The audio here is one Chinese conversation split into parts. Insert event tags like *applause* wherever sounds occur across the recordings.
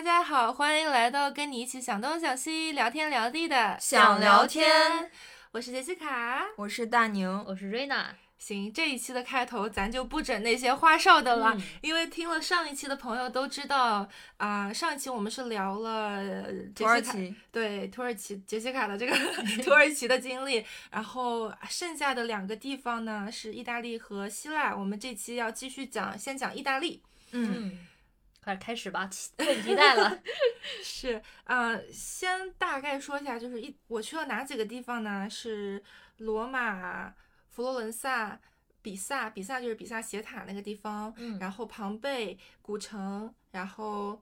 大家好，欢迎来到跟你一起想东想西、聊天聊地的想聊天。我是杰西卡，我是大宁，我是瑞娜。行，这一期的开头咱就不整那些花哨的了，嗯因为听了上一期的朋友都知道啊、上一期我们是聊了呃土耳其。对土耳其杰西卡的这个 *laughs* 土耳其的经历，然后剩下的两个地方呢是意大利和希腊。我们这期要继续讲，先讲意大利。嗯，嗯，快开始吧，期迫不及待了。*laughs* 是，呃，先大概说一下，就是一我去了哪几个地方呢？是罗马、佛罗伦萨、比萨，比萨就是比萨斜塔那个地方，嗯然后庞贝、古城，然后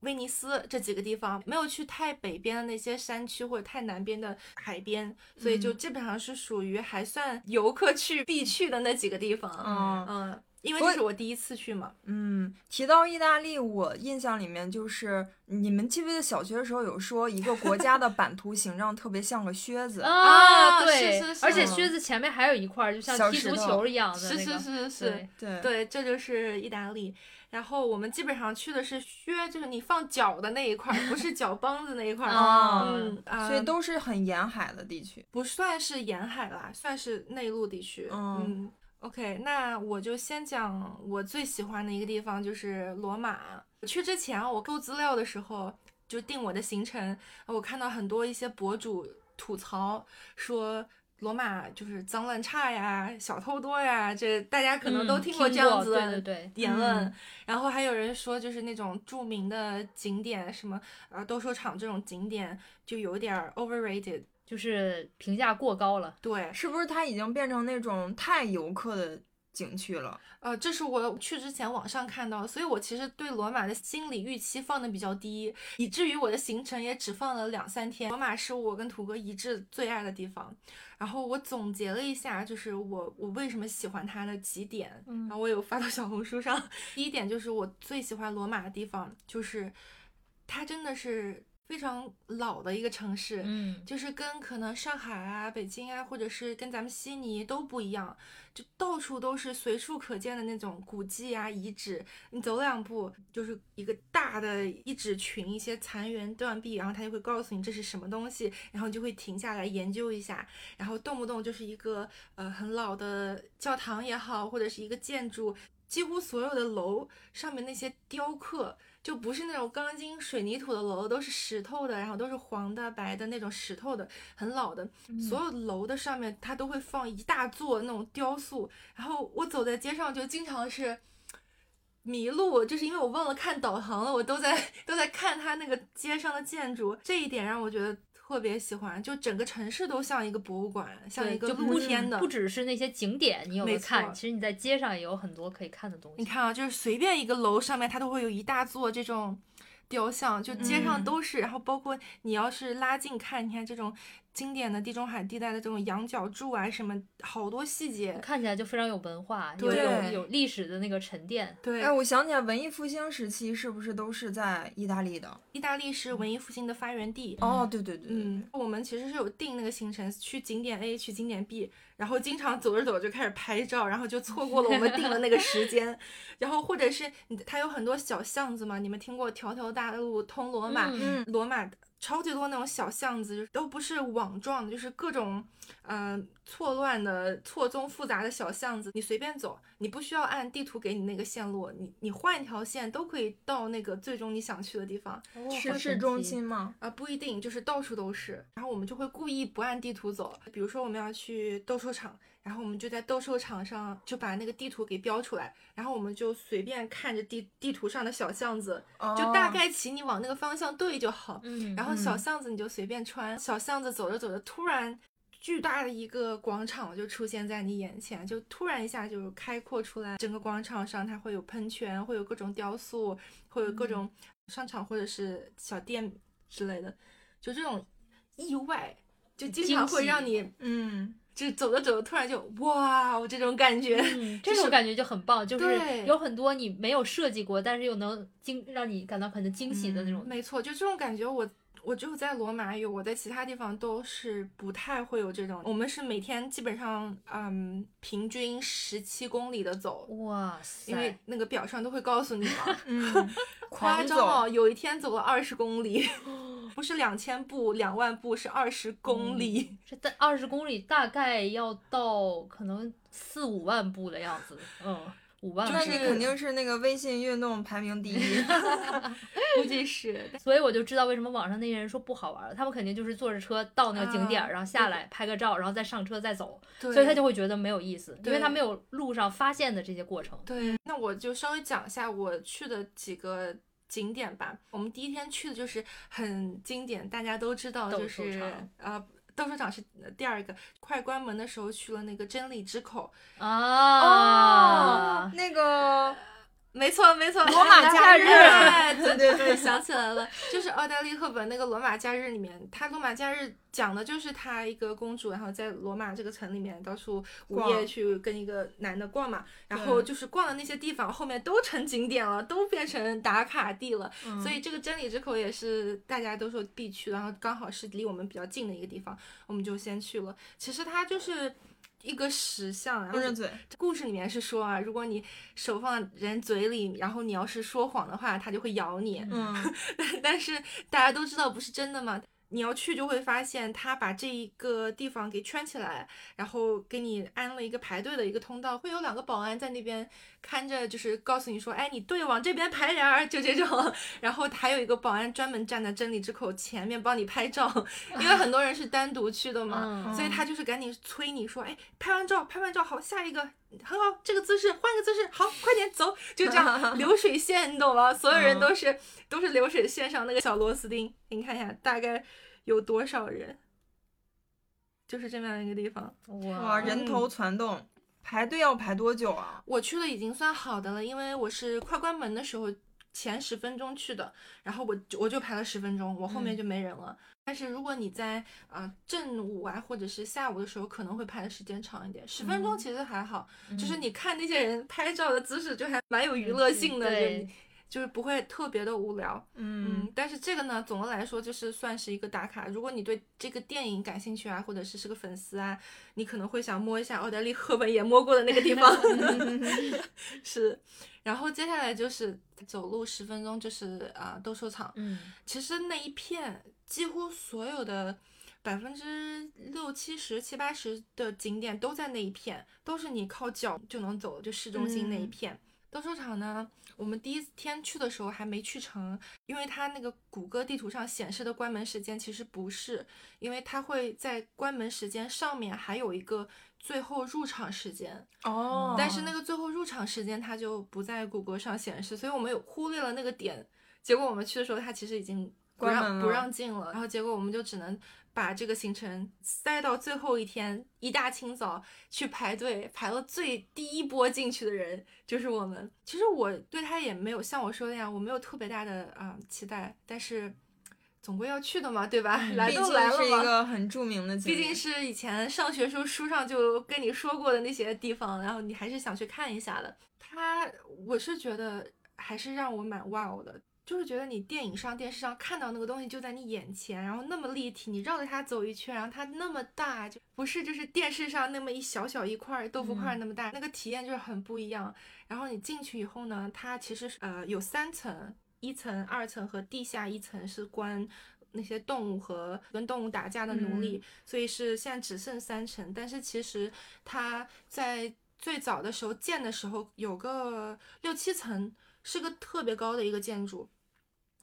威尼斯这几个地方，没有去太北边的那些山区或者太南边的海边，所以就嗯基本上是属于还算游客去必去的那几个地方。嗯嗯，因为这是我第一次去嘛。嗯，提到意大利，我印象里面就是你们记不记得小学的时候有说一个国家的版图形状特别像个靴子？啊对，是是是而且靴子前面还有一块儿，就像踢足球一样的是是那个。是是，对，对，对，这就是意大利。然后我们基本上去的是靴，就是你放脚的那一块儿，不是脚帮子那一块儿。*laughs* 哦嗯啊，所以都是很沿海的地区。不算是沿海啦，算是内陆地区。嗯嗯，OK，那我就先讲我最喜欢的一个地方，就是罗马。去之前我搜资料的时候，就定我的行程，我看到很多一些博主吐槽说。罗马就是脏乱差呀，小偷多呀，这大家可能都嗯听过这样子的言论，嗯然后还有人说，就是那种著名的景点，什么呃斗兽场这种景点，就有点儿 overrated。就是评价过高了。对，是不是它已经变成那种太游客的景区了？呃，这是我去之前网上看到，所以我其实对罗马的心理预期放的比较低，以至于我的行程也只放了两三天。罗马是我跟土哥一致最爱的地方，然后我总结了一下，就是我我为什么喜欢它的几点，嗯然后我有发到小红书上。*laughs* 第一点就是我最喜欢罗马的地方，就是它真的是非常老的一个城市，嗯，就是跟可能上海啊、北京啊，或者是跟咱们悉尼都不一样，就到处都是随处可见的那种古迹啊、遗址。你走两步就是一个大的遗址群，一些残垣断壁，然后他就会告诉你这是什么东西，然后你就会停下来研究一下，然后动不动就是一个呃很老的教堂也好，或者是一个建筑，几乎所有的楼上面那些雕刻。就不是那种钢筋水泥土的楼，都是石头的，然后都是黄的、白的那种石头的，很老的。所有楼的上面它都会放一大座那种雕塑，然后我走在街上就经常是迷路，就是因为我忘了看导航了，我都在都在看它那个街上的建筑，这一点让我觉得特别喜欢，就整个城市都像一个博物馆，像一个露天的，不只是那些景点你有没有看，其实你在街上也有很多可以看的东西。你看啊，就是随便一个楼上面，它都会有一大座这种雕像，就街上嗯都是。然后包括你要是拉近看，你看这种经典的地中海地带的这种羊角柱啊，什么好多细节。看起来就非常有文化，有对有有历史的那个沉淀。对，哎，我想起来，文艺复兴时期是不是都是在意大利的？意大利是文艺复兴的发源地。哦，对对对，对嗯，我们其实是有定那个行程，去景点 A，去景点 B，然后经常走着走着就开始拍照，然后就错过了我们定的那个时间。*laughs* 然后或者是你，它有很多小巷子嘛，你们听过条条大路通罗马？罗马超级多那种小巷子，就是都不是网状的，就是各种呃错乱的、错综复杂的小巷子，你随便走，你不需要按地图给你那个线路，你你换一条线都可以到那个最终你想去的地方哦市中心吗？啊、不一定就是到处都是。然后我们就会故意不按地图走，比如说我们要去斗兽场。然后我们就在斗兽场上就把那个地图给标出来，然后我们就随便看着地地图上的小巷子，就大哦概齐你往那个方向对就好。嗯，然后小嗯巷子你就随便穿，小巷子走着走着，突然巨大的一个广场就出现在你眼前，就突然一下就开阔出来。整个广场上它会有喷泉，会有各种雕塑，会有各种商场或者是小店之类的，就这种意外，就经常会让你嗯，就走着走着突然就哇，我这种感觉。嗯，*laughs* 这种感觉就很棒，就是有很多你没有设计过，但是又能惊让你感到很惊喜的那种。没错，就这种感觉我。我只有在罗马有，我在其他地方都是不太会有这种。我们是每天基本上，嗯，平均十七公里的走，哇塞！因为那个表上都会告诉你嘛。嗯，*laughs* 夸张哦，有一天走了二十公里，*laughs* 不是两千步、两万步，是二十公里。这大二十公里大概要到可能四五万步的样子，嗯，五万。那你肯定是那个微信运动排名第一。*laughs* 估计是。所以我就知道为什么网上那些人说不好玩了，他们肯定就是坐着车到那个景点儿，啊然后下来拍个照，然后再上车再走，对所以他就会觉得没有意思，因为他没有路上发现的这些过程。对，那我就稍微讲一下我去的几个景点吧。我们第一天去的就是很经典，大家都知道，斗就是呃，斗兽场是呃第二个。快关门的时候去了那个真理之口，啊，那个没错没错，罗马假日。哎对对 *laughs* 对，想起来了，就是奥黛丽·赫本那个《罗马假日》里面，她《罗马假日》讲的就是她一个公主，然后在罗马这个城里面到处午夜去跟一个男的逛嘛，然后就是逛的那些地方后面都成景点了，都变成打卡地了，嗯。所以这个真理之口也是大家都说必去，然后刚好是离我们比较近的一个地方，我们就先去了。其实它就是。一个石像，然后故事里面是说啊，如果你手放人嘴里，然后你要是说谎的话，它就会咬你。*laughs* 嗯，但是大家都知道不是真的嘛。你要去就会发现，他把这一个地方给圈起来，然后给你安了一个排队的一个通道，会有两个保安在那边看着，就是告诉你说，哎，你队往这边排点儿，就这种。然后还有一个保安专门站在真理之口前面帮你拍照，因为很多人是单独去的嘛。嗯所以他就是赶紧催你说，哎，拍完照，拍完照，好，下一个很好，这个姿势，换一个姿势，好，快点走，就这样 *laughs* 流水线，你懂吗？所有人都是、都是流水线上那个小螺丝钉，你看一下大概有多少人，就是这么样一个地方。哇，哇，人头攒动，排队要排多久啊？我去了已经算好的了，因为我是快关门的时候前十分钟去的，然后我就我就排了十分钟，我后面嗯。就没人了。但是如果你在呃正午啊或者是下午的时候，可能会排的时间长一点，十分钟嗯。其实还好，嗯就是你看那些人拍照的姿势就还蛮有娱乐性的，就是不会特别的无聊。嗯嗯，但是这个呢，总的来说就是算是一个打卡。如果你对这个电影感兴趣啊，或者是是个粉丝啊，你可能会想摸一下奥黛丽·赫本也摸过的那个地方。*laughs* 是，然后接下来就是走路十分钟，就是啊、斗兽场。嗯，其实那一片几乎所有的百分之六七十、七八十的景点都在那一片，都是你靠脚就能走，就市中心那一嗯片。斗兽场呢，我们第一天去的时候还没去成，因为它那个谷歌地图上显示的关门时间其实不是，因为它会在关门时间上面还有一个最后入场时间，哦，但是那个最后入场时间它就不在谷歌上显示，所以我们有忽略了那个点。结果我们去的时候，它其实已经不关让不让进了，然后结果我们就只能把这个行程塞到最后一天，一大清早去排队，排了最第一波进去的人就是我们。其实我对他也没有像我说的那样，我没有特别大的啊、期待，但是总归要去的嘛，对吧？来是一。个很著名的景点，毕竟是以前上学时候书上就跟你说过的那些地方，然后你还是想去看一下的。他，我是觉得还是让我蛮 wow 的，就是觉得你电影上、电视上看到那个东西就在你眼前，然后那么立体，你绕着它走一圈，然后它那么大，就不是就是电视上那么一小小一块儿豆腐块儿那么大，那个体验就是很不一样。然后你进去以后呢，它其实是呃有三层，一层、二层和地下一层是关那些动物和跟动物打架的奴隶，所以是现在只剩三层。但是其实它在最早的时候建的时候有个六七层，是个特别高的一个建筑。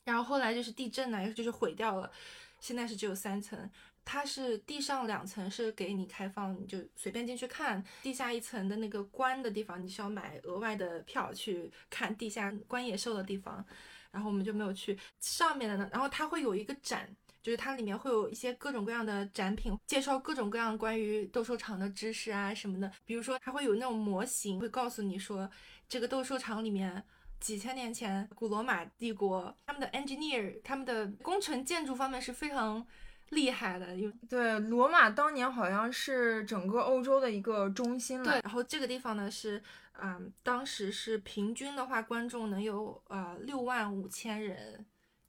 然后后来就是地震呢，就是毁掉了，现在是只有三层。它是地上两层是给你开放，你就随便进去看。地下一层的那个关的地方，你需要买额外的票去看地下关野兽的地方。然后我们就没有去上面的呢。然后它会有一个展，就是它里面会有一些各种各样的展品，介绍各种各样关于斗兽场的知识啊什么的。比如说，它会有那种模型，会告诉你说这个斗兽场里面。几千年前，古罗马帝国他们的 engineer，他们的工程建筑方面是非常厉害的，因为对罗马当年好像是整个欧洲的一个中心了，，对然后这个地方呢是，嗯，当时是平均的话，观众能有呃六万五千人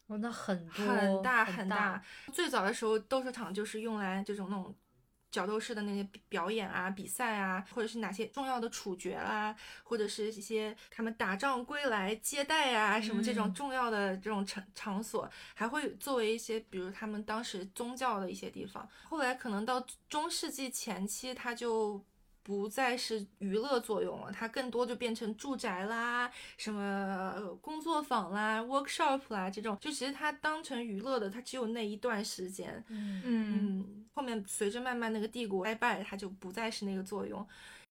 哦，那很多很大很很大。最早的时候，斗兽场就是用来这种那种角斗士的那些表演啊、比赛啊，或者是哪些重要的处决啊、或者是一些他们打仗归来接待啊什么这种嗯重要的这种场场所，还会作为一些比如他们当时宗教的一些地方。后来可能到中世纪前期，他就。不再是娱乐作用了，它更多就变成住宅啦，什么呃工作坊啦、workshop 啦这种，就其实它当成娱乐的，它只有那一段时间。嗯嗯嗯，后面随着慢慢那个帝国衰败，它就不再是那个作用。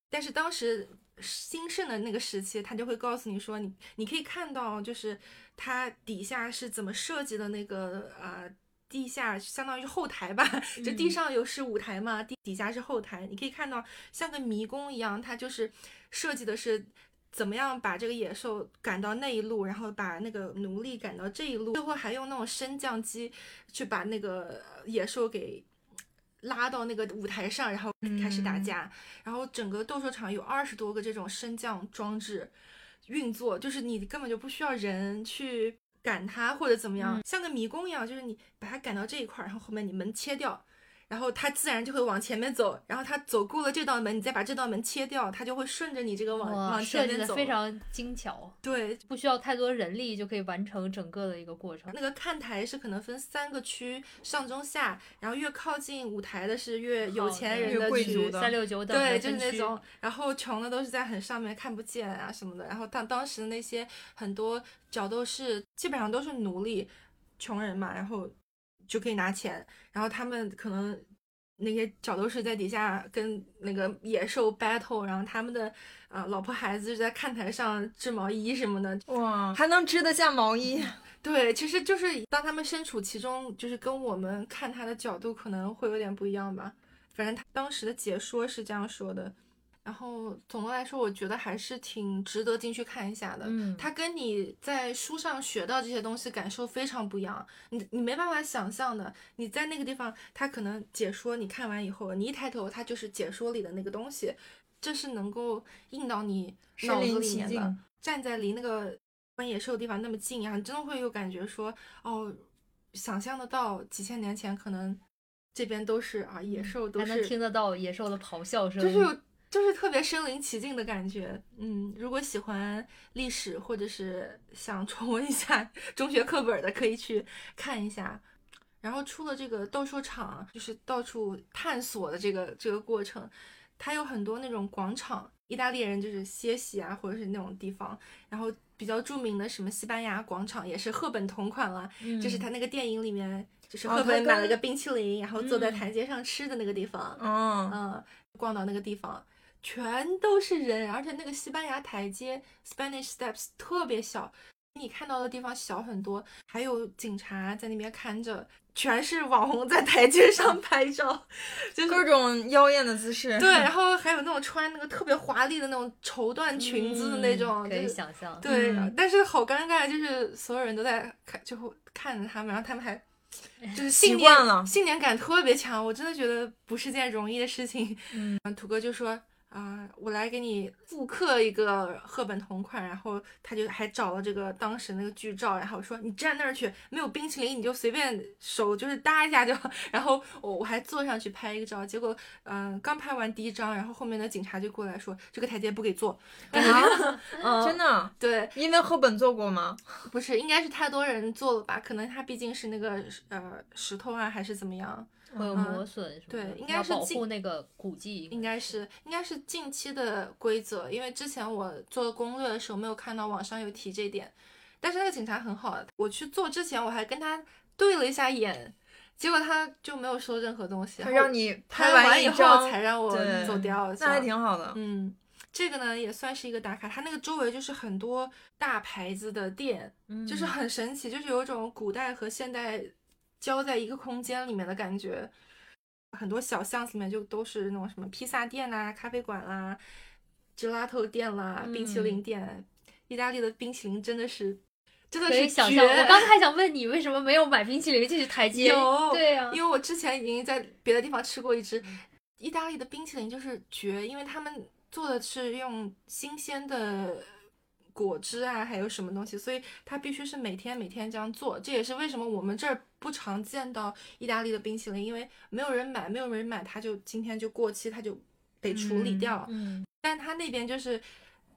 但是当时兴盛的那个时期，它就会告诉你说，你你可以看到，就是它底下是怎么设计的那个呃。地下相当于是后台吧，就地嗯上有是舞台嘛，地底下是后台，你可以看到像个迷宫一样，它就是设计的是怎么样把这个野兽赶到那一路，然后把那个奴隶赶到这一路，最后还用那种升降机去把那个野兽给拉到那个舞台上，然后开始打架。然后整个斗兽场有二十多个这种升降装置运作，就是你根本就不需要人去赶它或者怎么样，嗯像个迷宫一样，就是你把它赶到这一块儿，然后后面你门切掉。然后它自然就会往前面走，然后它走过了这道门，你再把这道门切掉，它就会顺着你这个往哇，往设计的前面走。非常精巧，对，不需要太多人力就可以完成整个的一个过程。那个看台是可能分三个区，上中下，然后越靠近舞台的是越有钱人越的区，贵族的三六九等对，就是那种，然后穷的都是在很上面看不见啊什么的。然后当当时那些很多角斗士基本上都是奴隶，穷人嘛，然后就可以拿钱，然后他们可能那些角斗士在底下跟那个野兽 battle，然后他们的啊、呃老婆孩子就在看台上织毛衣什么的，哇，还能织得下毛衣，对，其实就是当他们身处其中，就是跟我们看他的角度可能会有点不一样吧。反正他当时的解说是这样说的。然后总的来说，我觉得还是挺值得进去看一下的。嗯它跟你在书上学到这些东西感受非常不一样，你你没办法想象的。你在那个地方，它可能解说，你看完以后，你一抬头，它就是解说里的那个东西，这是能够印到你脑子里面的。境。站在离那个观野兽的地方那么近，啊你真的会有感觉说，哦，想象得到几千年前可能这边都是啊野兽，都是还能是听得到野兽的咆哮声，就是有就是特别身临其境的感觉。嗯，如果喜欢历史或者是想重温一下 *laughs* 中学课本的，可以去看一下。然后出了这个斗兽场，就是到处探索的这个这个过程，它有很多那种广场，意大利人就是歇息啊，或者是那种地方。然后比较著名的什么西班牙广场，也是赫本同款了，嗯就是他那个电影里面，就是哦赫本买了个冰淇淋，然后坐在嗯台阶上吃的那个地方。嗯，嗯，逛到那个地方，全都是人，而且那个西班牙台阶 （Spanish Steps） 特别小，比你看到的地方小很多，还有警察在那边看着，全是网红在台阶上拍照，就是各种妖艳的姿势。对，*laughs* 然后还有那种穿那个特别华丽的那种绸缎裙子的那嗯种，可以就是想象。对，嗯但是好尴尬，就是所有人都在看，就会看着他们，然后他们还 *laughs* 就是信念了信念感特别强，我真的觉得不是件容易的事情。嗯，土哥就说啊、我来给你复刻一个赫本同款，然后他就还找了这个当时那个剧照，然后说你站那儿去，没有冰淇淋你就随便手就是搭一下就好，*laughs* 然后我我还坐上去拍一个照，结果嗯、刚拍完第一张，然后后面的警察就过来说这个台阶不给坐，*laughs* 啊，嗯，*laughs* 真的，对，因为赫本做过吗？不是，应该是太多人做了吧？可能他毕竟是那个呃石头啊，还是怎么样？会磨损什么对的，要保应该是进护那个古迹。应该是应该是近期的规则，因为之前我做攻略的时候没有看到网上有提这点。但是那个警察很好，我去做之前我还跟他对了一下眼，结果他就没有说任何东西，他让你拍完以后才让我走掉，那还挺好的。嗯。这个呢也算是一个打卡，它那个周围就是很多大牌子的店，嗯就是很神奇，就是有一种古代和现代交在一个空间里面的感觉。很多小巷子里面就都是那种什么披萨店啦、咖啡馆啦、gelato 店啦、冰淇淋嗯店。意大利的冰淇淋真的是，真的是绝想象。我刚才还想问你，为什么没有买冰淇淋进去台阶？有对呀、因为我之前已经在别的地方吃过一只，意大利的冰淇淋就是绝，因为他们做的是用新鲜的果汁啊，还有什么东西，所以它必须是每天每天这样做。这也是为什么我们这儿不常见到意大利的冰淇淋，因为没有人买，没有人买，它就今天就过期，它就得处理嗯掉。嗯，但它那边就是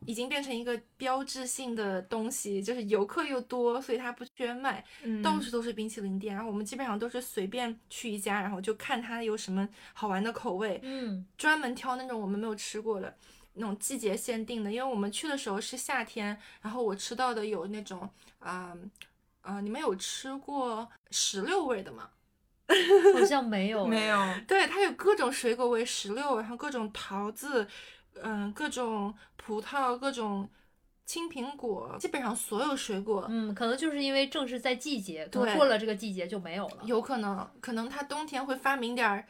已经变成一个标志性的东西，就是游客又多，所以它不缺卖，嗯到处都是冰淇淋店。然后我们基本上都是随便去一家，然后就看它有什么好玩的口味，嗯，专门挑那种我们没有吃过的。那种季节限定的，因为我们去的时候是夏天，然后我吃到的有那种啊啊、你们有吃过石榴味的吗？*laughs* 好像没有，没有，*laughs* 对，它有各种水果味，石榴，然后各种桃子，嗯，各种葡萄，各种青苹果，基本上所有水果，嗯，可能就是因为正是在季节，可能对过了这个季节就没有了。有可能，可能它冬天会发明点儿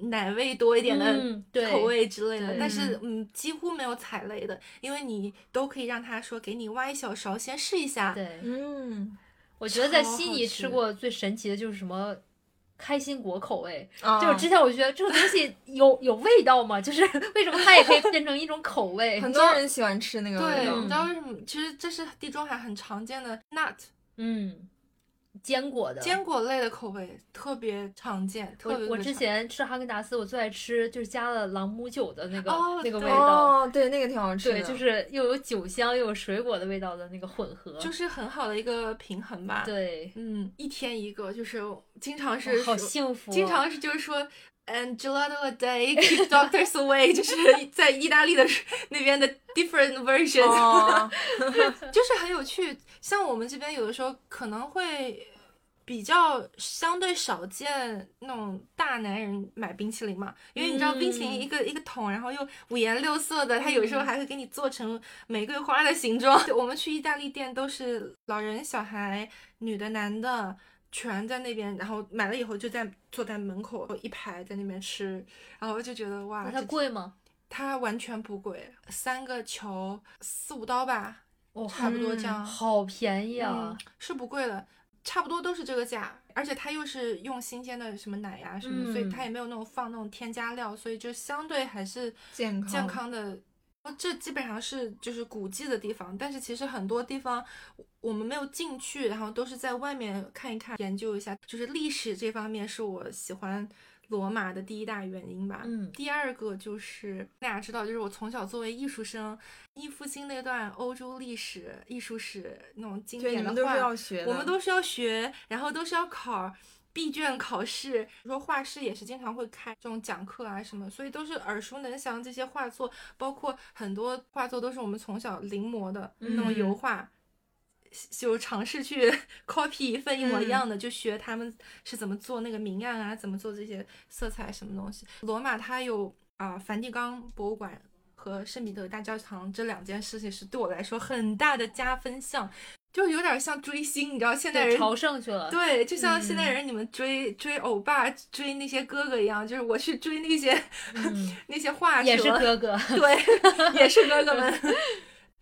奶味多一点的口味之类的，对但是嗯，几乎没有踩雷的，因为你都可以让他说给你挖一小勺，先试一下。对，嗯我觉得在悉尼吃吃过最神奇的就是什么开心果口味，啊，就是之前我觉得这个东西有 *laughs* 有味道吗？就是为什么它也可以变成一种口味？很多人喜欢吃那个味道对，你知道为什么？其实这是地中海很常见的 nut 嗯，坚果的坚果类的口味，特别常见。特别我我之前吃哈根达斯，我最爱吃就是加了朗姆酒的那个、哦那个味道，哦，对，那个挺好吃的，对，就是又有酒香又有水果的味道的那个混合，就是很好的一个平衡吧。，对，嗯，一天一个，就是经常哇是好幸福、啊，经常是就是说。*laughs* And gelato a day, keep doctors away，*laughs* 就是在意大利的那边的 different version，、哦，*laughs* 就是很有趣。像我们这边有的时候可能会比较相对少见那种大男人买冰淇淋嘛，因为你知道冰淇淋嗯一个、一个桶，然后又五颜六色的，它有时候还会给你做成玫瑰花的形状。我们去意大利店都是老人、小孩、女的、男的。全在那边，然后买了以后就在坐在门口一排在那边吃，然后我就觉得哇，它贵吗？它完全不贵，三个球四五刀吧，哦，差不多这样。好便宜啊嗯！，是不贵的，差不多都是这个价，而且它又是用新鲜的什么奶呀、什么的，所以嗯它也没有那种放那种添加料，所以就相对还是健康健康的。这基本上是就是古迹的地方，但是其实很多地方我们没有进去，然后都是在外面看一看、研究一下。就是历史这方面是我喜欢罗马的第一大原因吧。嗯第二个就是大家知道，就是我从小作为艺术生，艺复兴那段欧洲历史、艺术史那种经典的画，们都是要学的，我们都是要学，然后都是要考闭卷考试。说画室也是经常会开这种讲课啊什么，所以都是耳熟能详。这些画作，包括很多画作都是我们从小临摹的那种油嗯画。就尝试去 *laughs* copy 一份一模一嗯样的，就学他们是怎么做那个明暗啊，怎么做这些色彩什么东西。罗马它有啊、梵蒂冈博物馆和圣彼得大教堂这两件事情是对我来说很大的加分项，就有点像追星，你知道现代人朝圣去了，对，就像现代嗯。人你们追、追欧巴、追那些哥哥一样，就是我去追那些、嗯，*laughs* 那些画去也是哥哥，对，*laughs* 也是哥哥们。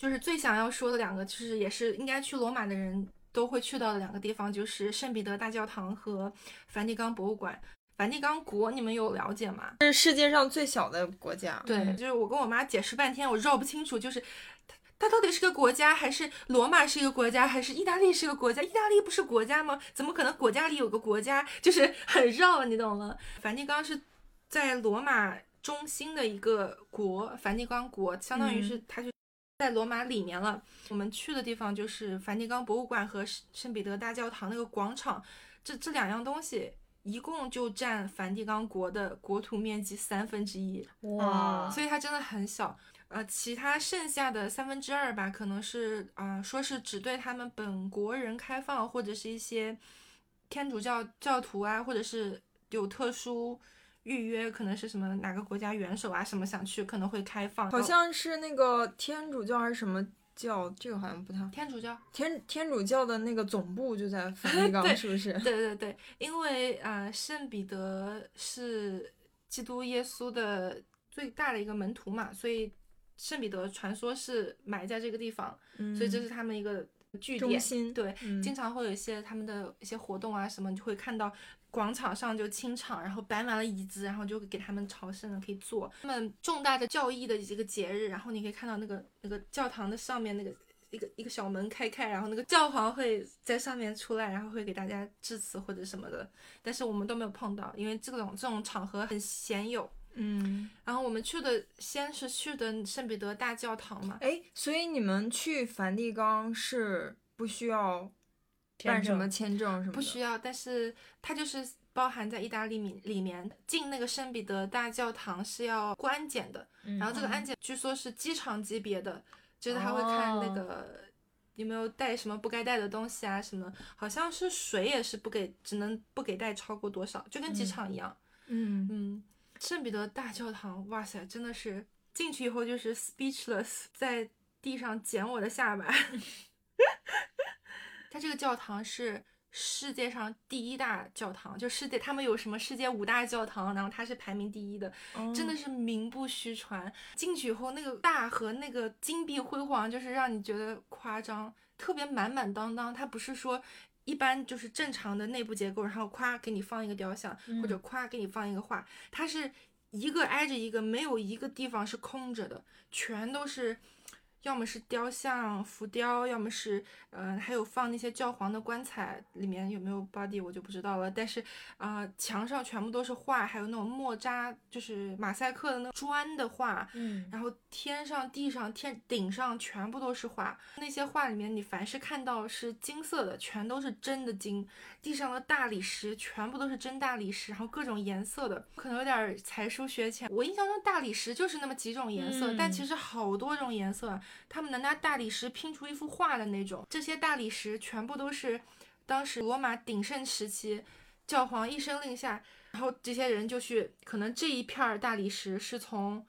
就是最想要说的两个，就是也是应该去罗马的人都会去到的两个地方，就是圣彼得大教堂和梵蒂冈博物馆。梵蒂冈国你们有了解吗？是世界上最小的国家，对，嗯就是我跟我妈解释半天，我绕不清楚，就是它它到底是个国家，还是罗马是一个国家，还是意大利是个国家？意大利不是国家吗？怎么可能国家里有个国家？就是 *laughs* 很绕，你懂吗？梵蒂冈是在罗马中心的一个国，梵蒂冈国相当于是它就在罗马里面了。我们去的地方就是梵蒂冈博物馆和圣圣彼得大教堂那个广场，这这两样东西。一共就占梵蒂冈国的国土面积三分之一，哇，所以它真的很小。呃，其他剩下的三分之二吧，可能是啊、呃说是只对他们本国人开放，或者是一些天主教教徒啊，或者是有特殊预约，可能是什么哪个国家元首啊什么想去，可能会开放。好像是那个天主教还是什么教，这个好像不太天主教，天天主教的那个总部就在 *laughs* 梵蒂冈，对是不是？对对对，因为呃，圣彼得是基督耶稣的最大的一个门徒嘛，所以圣彼得传说是埋在这个地方，嗯所以这是他们一个据点。中心，对，嗯经常会有一些他们的一些活动啊什么，你就会看到广场上就清场，然后摆满了椅子，然后就给他们朝圣的可以坐。他们重大的教义的一个节日，然后你可以看到那个那个教堂的上面那个一个一个小门开开，然后那个教皇会在上面出来，然后会给大家致辞或者什么的，但是我们都没有碰到，因为这种这种场合很鲜有。嗯，然后我们去的先是去的圣彼得大教堂嘛，哎，所以你们去梵蒂冈是不需要办什么签证什么？不需要，但是它就是包含在意大利里里面。进那个圣彼得大教堂是要过安检的，嗯然后这个安检据说是机场级别的，就是他会看那个有没有带什么不该带的东西啊什么，好像是水也是不给，只能不给带超过多少，就跟机嗯场一样。嗯，嗯，圣彼得大教堂，哇塞，真的是进去以后就是 speechless，在地上捡我的下巴。*laughs* 它这个教堂是世界上第一大教堂，就世界他们有什么世界五大教堂，然后它是排名第一的，真的是是名不虚传。进去以后，那个大和那个金碧辉煌，就是让你觉得夸张，特别满满当当。它不是说一般就是正常的内部结构，然后夸给你放一个雕像，或者嗯夸给你放一个画，它是一个挨着一个，没有一个地方是空着的，全都是。要么是雕像、浮雕，要么是，呃，还有放那些教皇的棺材，里面有没有 body 我就不知道了。但是，啊、墙上全部都是画，还有那种墨扎，就是马赛克的那种砖的画，嗯，然后天上、地上、天顶上全部都是画。那些画里面，你凡是看到是金色的，全都是真的金。地上的大理石全部都是真大理石，然后各种颜色的，可能有点儿才疏学浅。我印象中大理石就是那么几种颜色，但嗯其实好多种颜色啊。他们能拿大理石拼出一幅画的那种。这些大理石全部都是当时罗马鼎盛时期，教皇一声令下，然后这些人就去，可能这一片儿大理石是从。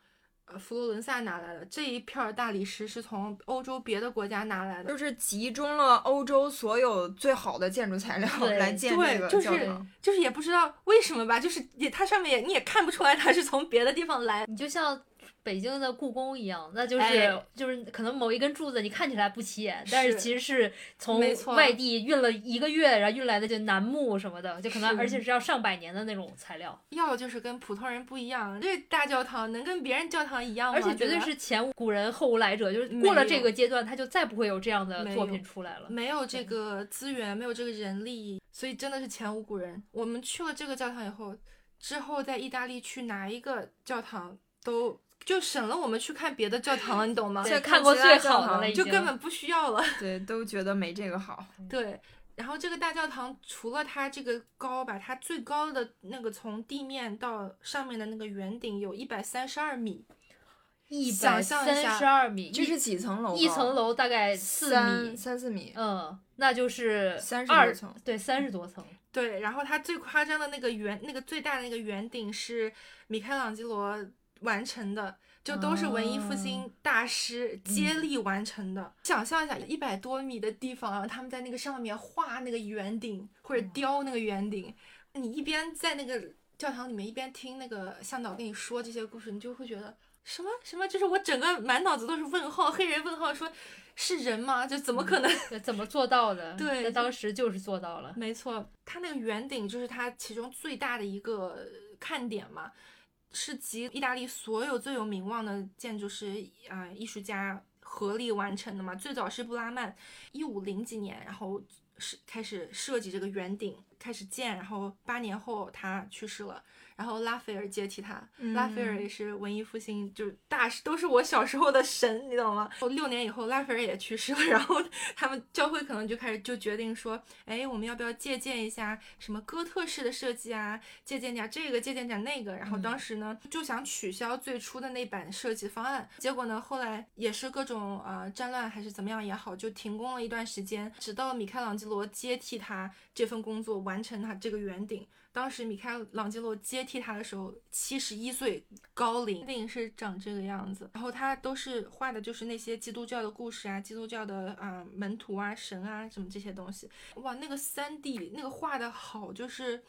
呃，佛罗伦萨拿来的这一片儿大理石是从欧洲别的国家拿来的，就是集中了欧洲所有最好的建筑材料来建对这个就是教堂。就是也不知道为什么吧，就是也它上面也你也看不出来它是从别的地方来，你就像北京的故宫一样，那就是、哎就是可能某一根柱子你看起来不起眼，但是是其实是从外地运了一个月，然后运来的就楠木什么的，就可能而且是要上百年的那种材料，要就是跟普通人不一样，这大教堂能跟别人教堂一样吗？而且绝对是前无古人后无来者，就是过了这个阶段，他就再不会有这样的作品出来了。没有这个资源，没有这个人力，所以真的是前无古人。我们去了这个教堂以后，之后在意大利去哪一个教堂都就省了我们去看别的教堂了，你懂吗？对再看过最好的了就根本不需要了。对，*laughs* 都觉得没这个好。对，然后这个大教堂除了它这个高吧，它最高的那个从地面到上面的那个圆顶有一百三十二米，一百三十二米，这是几层楼？一层楼大概四三米，三四米，嗯，那就是三十多二层。对三十多层。对，然后它最夸张的那个圆，那个最大的那个圆顶是米开朗基罗完成的，就都是文艺复兴大师接力完成的。想象一下，一百多米的地方，然后他们在那个上面画那个圆顶或者雕那个圆顶，你一边在那个教堂里面一边听那个向导跟你说这些故事，你就会觉得什么什么，就是我整个满脑子都是问号，黑人问号说。是人吗？就怎么可能？对，怎么做到的？*laughs* 对在当时就是做到了。没错，它那个圆顶就是它其中最大的一个看点嘛，是集意大利所有最有名望的建筑师啊、艺术家合力完成的嘛。最早是布拉曼，一五零几年，然后是开始设计这个圆顶，开始建，然后八年后他去世了。然后拉斐尔接替他，拉斐尔也是文艺复兴就是大师，都是我小时候的神，你懂吗？六年以后，拉斐尔也去世了，*laughs* 然后他们教会可能就开始就决定说，哎，我们要不要借鉴一下什么哥特式的设计啊？借鉴点这个，借鉴点那个。然后当时呢，就想取消最初的那版设计方案，结果呢，后来也是各种呃战乱还是怎么样也好，就停工了一段时间，直到米开朗基罗接替他这份工作，完成他这个圆顶。当时米开朗基罗接替他的时候，七十一岁高龄，电影是长这个样子。然后他都是画的就是那些基督教的故事啊，基督教的啊、门徒啊、神啊什么这些东西。哇，那个三 D 那个画的好，就是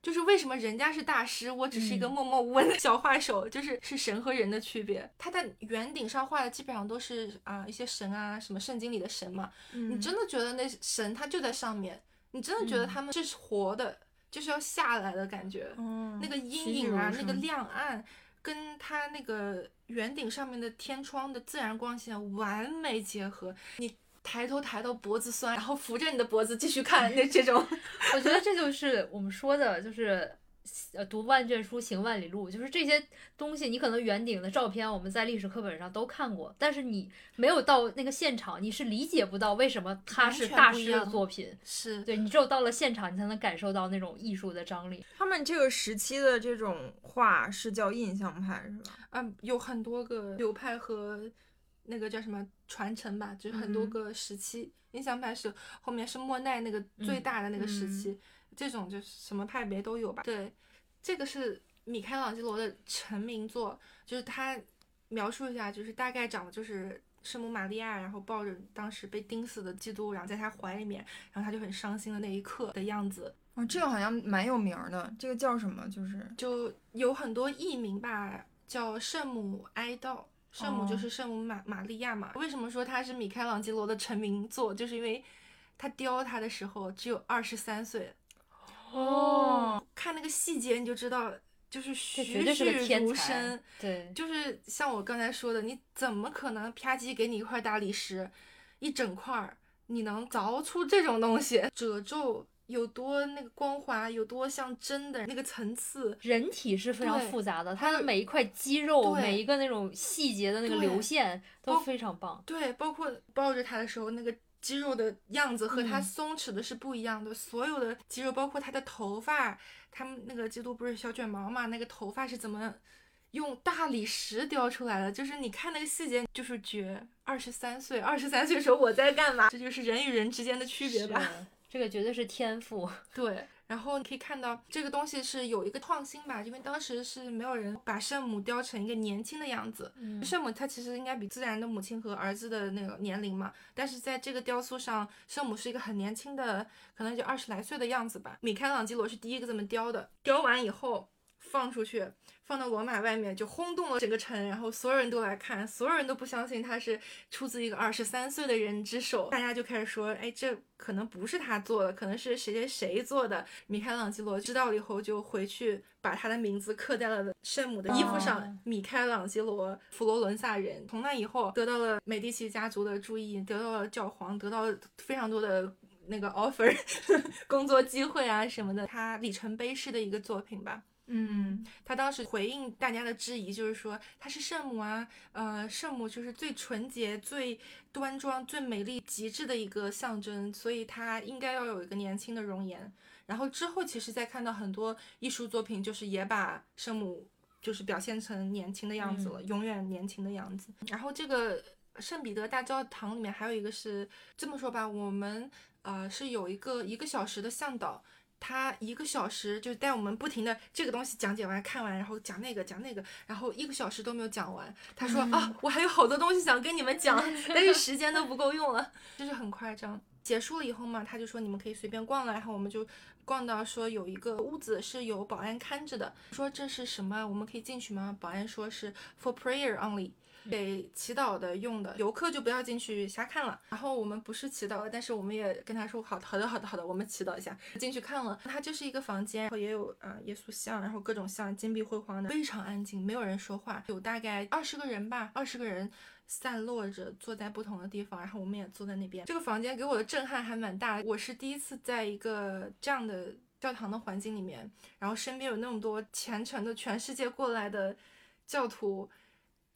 就是为什么人家是大师，我只是一个嗯默默无闻的小画手，就是是神和人的区别。他在圆顶上画的基本上都是啊、一些神啊，什么圣经里的神嘛。嗯你真的觉得那神他就在上面，你真的觉得嗯他们这是活的，就是要下来的感觉。嗯那个阴影啊，那个亮暗，跟它那个圆顶上面的天窗的自然光线完美结合，你抬头抬到脖子酸，然后扶着你的脖子继续看，那这种，*laughs* 我觉得这就是我们说的，就是。呃，读万卷书，行万里路，就是这些东西，你可能圆顶的照片我们在历史课本上都看过，但是你没有到那个现场，你是理解不到为什么它是大师的作品。是对你只有到了现场，你才能感受到那种艺术的张力。他们这个时期的这种画是叫印象派，是吧？嗯，有很多个流派和那个叫什么传承吧，就是很多个时期。印象派是后面是莫奈那个最大的那个时期。这种就是什么派别都有吧。对，这个是米开朗基罗的成名作，就是他描述一下，就是大概长的就是圣母玛利亚，然后抱着当时被钉死的基督，然后在他怀里面，然后他就很伤心的那一刻的样子。哦，这个好像蛮有名的，这个叫什么？就是就有很多译名吧，叫圣母哀悼。圣母就是圣母玛玛利亚嘛。为什么说它是米开朗基罗的成名作？就是因为他雕他的时候只有二十三岁。哦，看那个细节你就知道，就是栩栩如生。对，就是像我刚才说的，你怎么可能啪叽给你一块大理石，一整块儿，你能凿出这种东西？褶皱有多那个光滑，有多像真的那个层次。人体是非常复杂的，它的每一块肌肉，每一个那种细节的那个流线都非常棒。对，包括抱着它的时候那个。肌肉的样子和他松弛的是不一样的，所有的肌肉，包括他的头发，他们那个基督不是小卷毛嘛？那个头发是怎么用大理石雕出来的？就是你看那个细节，就是绝。二十三岁，二十三岁的时候我在干嘛？这就是人与人之间的区别吧？这个绝对是天赋。*laughs* 对。然后你可以看到这个东西是有一个创新吧，因为当时是没有人把圣母雕成一个年轻的样子。圣母她其实应该比自然的母亲和儿子的那个年龄嘛，但是在这个雕塑上，圣母是一个很年轻的，可能就二十来岁的样子吧。米开朗基罗是第一个这么雕的，雕完以后放出去。放到罗马外面就轰动了整个城，然后所有人都来看，所有人都不相信他是出自一个二十三岁的人之手，大家就开始说，哎，这可能不是他做的，可能是谁谁谁做的。米开朗基罗知道了以后，就回去把他的名字刻在了圣母的衣服上，米开朗基罗，佛罗伦萨人。从那以后，得到了美第奇家族的注意，得到了教皇，得到了非常多的那个 offer，*laughs* 工作机会啊什么的，他里程碑式的一个作品吧。嗯，他当时回应大家的质疑，就是说她是圣母啊，呃，圣母就是最纯洁、最端庄、最美丽、极致的一个象征，所以她应该要有一个年轻的容颜。然后之后，其实再看到很多艺术作品，就是也把圣母就是表现成年轻的样子了，永远年轻的样子。然后这个圣彼得大教堂里面还有一个是这么说吧，我们呃是有一个一个小时的向导。他一个小时就带我们不停的这个东西讲解完看完，然后讲那个讲那个，然后一个小时都没有讲完。他说啊，我还有好多东西想跟你们讲，*laughs* 但是时间都不够用了，就是很夸张。结束了以后嘛，他就说你们可以随便逛了，然后我们就逛到说有一个屋子是有保安看着的，说这是什么？我们可以进去吗？保安说是 for prayer only。给祈祷的用的，游客就不要进去瞎看了。然后我们不是祈祷，但是我们也跟他说好好的好的好的，我们祈祷一下，进去看了。它就是一个房间，然后也有啊耶稣像，然后各种像金碧辉煌的，非常安静，没有人说话，有大概二十个人吧，二十个人散落着坐在不同的地方，然后我们也坐在那边。这个房间给我的震撼还蛮大，我是第一次在一个这样的教堂的环境里面，然后身边有那么多虔诚的全世界过来的教徒。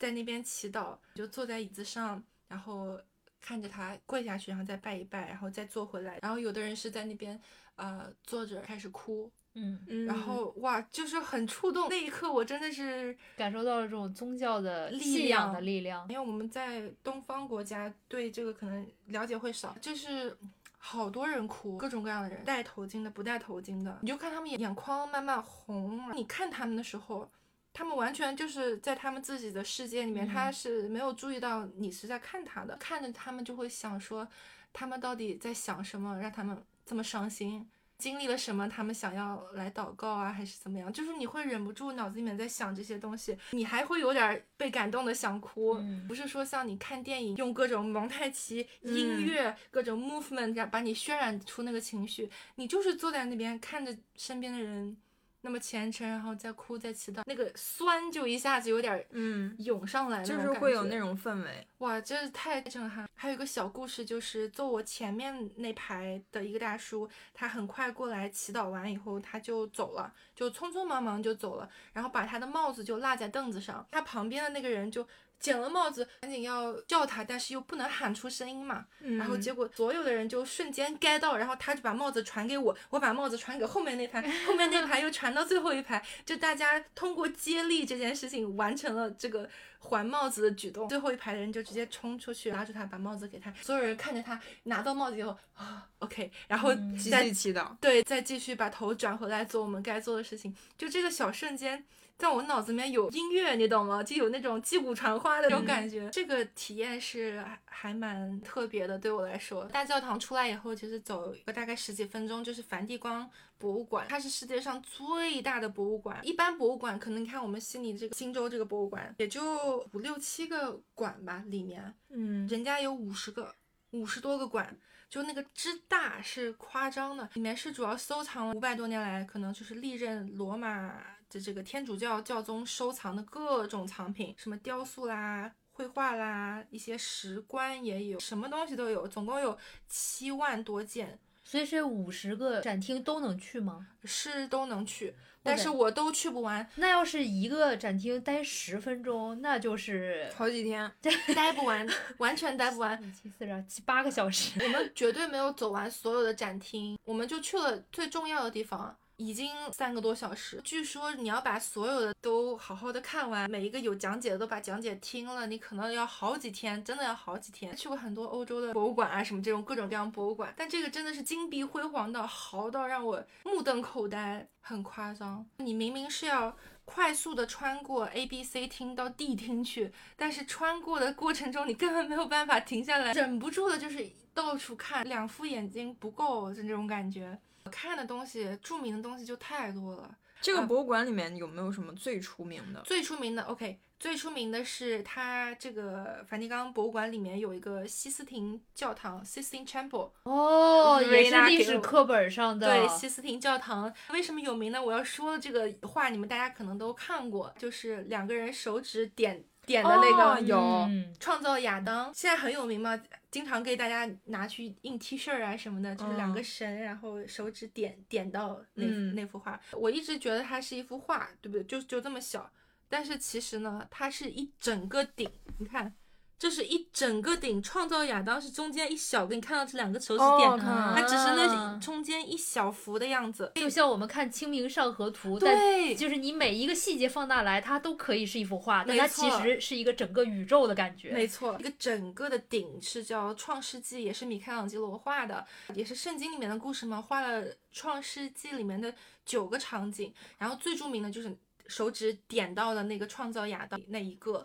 在那边祈祷，就坐在椅子上，然后看着他跪下去，然后再拜一拜，然后再坐回来。然后有的人是在那边，呃，坐着开始哭，嗯嗯，然后哇，就是很触动。那一刻，我真的是感受到了这种宗教的力量的力量。因为我们在东方国家对这个可能了解会少，就是好多人哭，各种各样的人，戴头巾的，不戴头巾的，你就看他们眼眼眶慢慢红。你看他们的时候。他们完全就是在他们自己的世界里面，他是没有注意到你是在看他的，看着他们就会想说，他们到底在想什么，让他们这么伤心，经历了什么，他们想要来祷告啊，还是怎么样？就是你会忍不住脑子里面在想这些东西，你还会有点被感动的想哭，不是说像你看电影用各种蒙太奇音乐、各种 movement 把你渲染出那个情绪，你就是坐在那边看着身边的人。那么虔诚，然后再哭再祈祷，那个酸就一下子有点嗯，涌上来，就是会有那种氛围。哇，真是太震撼！还有一个小故事，就是坐我前面那排的一个大叔，他很快过来祈祷完以后，他就走了，就匆匆忙忙就走了，然后把他的帽子就落在凳子上，他旁边的那个人就。捡了帽子，赶紧要叫他，但是又不能喊出声音嘛。然后结果所有的人就瞬间 get 到，然后他就把帽子传给我，我把帽子传给后面那排，后面那排又传到最后一排，就大家通过接力这件事情完成了这个还帽子的举动。最后一排的人就直接冲出去拉住他，把帽子给他。所有人看着他拿到帽子以后啊，OK，然后继再续祈祷。对，再继续把头转回来做我们该做的事情。就这个小瞬间。在我脑子里面有音乐，你懂吗？就有那种击鼓传花的那种感觉。这个体验是还蛮特别的，对我来说。大教堂出来以后，其实走个大概十几分钟就是梵蒂冈博物馆，它是世界上最大的博物馆。一般博物馆可能你看我们悉尼这个新州这个博物馆也就五六七个馆吧，里面，嗯，人家有五十个，五十多个馆。就那个之大是夸张的，里面是主要收藏了五百多年来可能就是历任罗马的这个天主教教宗收藏的各种藏品，什么雕塑啦、绘画啦，一些石棺也有，什么东西都有，总共有七万多件。所以这五十个展厅都能去吗？是都能去，但是我都去不完。那要是一个展厅待十分钟，那就是好几天，*laughs* 待不完，完全待不完。七四十七八个小时，我们绝对没有走完所有的展厅，我们就去了最重要的地方。已经三个多小时，据说你要把所有的都好好的看完，每一个有讲解的都把讲解听了，你可能要好几天，真的要好几天。去过很多欧洲的博物馆啊，什么这种各种各样博物馆，但这个真的是金碧辉煌到豪到让我目瞪口呆，很夸张。你明明是要快速的穿过 A、B、C 厅到 D 厅去，但是穿过的过程中你根本没有办法停下来，忍不住的就是到处看，两副眼睛不够，就这种感觉。看的东西，著名的东西就太多了。这个博物馆里面有没有什么最出名的？最出名的，OK，最出名的是它这个梵蒂冈博物馆里面有一个西斯廷教堂 （Sistine Chapel）。哦，也是历史课本上的。对，西斯廷教堂为什么有名呢？我要说这个话，你们大家可能都看过，就是两个人手指点。点的那个有创造亚当，现在很有名嘛，经常给大家拿去印 T 恤啊什么的，就是两个神，然后手指点点到那那幅画。我一直觉得它是一幅画，对不对？就就这么小，但是其实呢，它是一整个顶，你看。这是一整个顶，创造亚当是中间一小个，你看到这两个手指点，它只是那中间一小幅的样子，就像我们看《清明上河图》，对，就是你每一个细节放大来，它都可以是一幅画，但它其实是一个整个宇宙的感觉。没错，一个整个的顶是叫《创世纪》，也是米开朗基罗画的，也是圣经里面的故事嘛，画了《创世纪》里面的九个场景，然后最著名的就是手指点到的那个创造亚当那一个。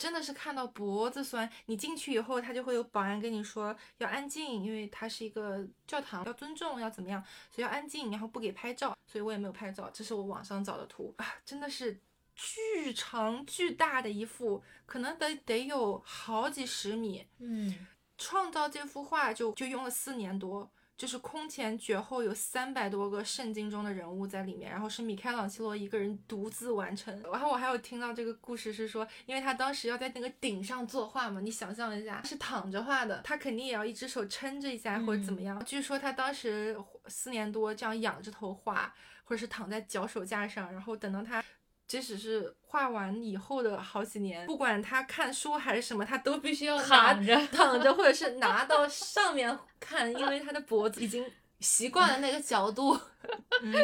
真的是看到脖子酸。你进去以后，他就会有保安跟你说要安静，因为它是一个教堂，要尊重，要怎么样，所以要安静，然后不给拍照。所以我也没有拍照，这是我网上找的图啊，真的是巨长巨大的一幅，可能得得有好几十米。嗯，创造这幅画就就用了四年多。就是空前绝后，有三百多个圣经中的人物在里面，然后是米开朗基罗一个人独自完成。然后我还有听到这个故事是说，因为他当时要在那个顶上作画嘛，你想象一下，是躺着画的，他肯定也要一只手撑着一下或者怎么样。据说他当时四年多这样仰着头画，或者是躺在脚手架上，然后等到他。即使是画完以后的好几年，不管他看书还是什么，他都必须要躺着躺着，或者是拿到上面看，因为他的脖子已经习惯了那个角度。*laughs* 嗯，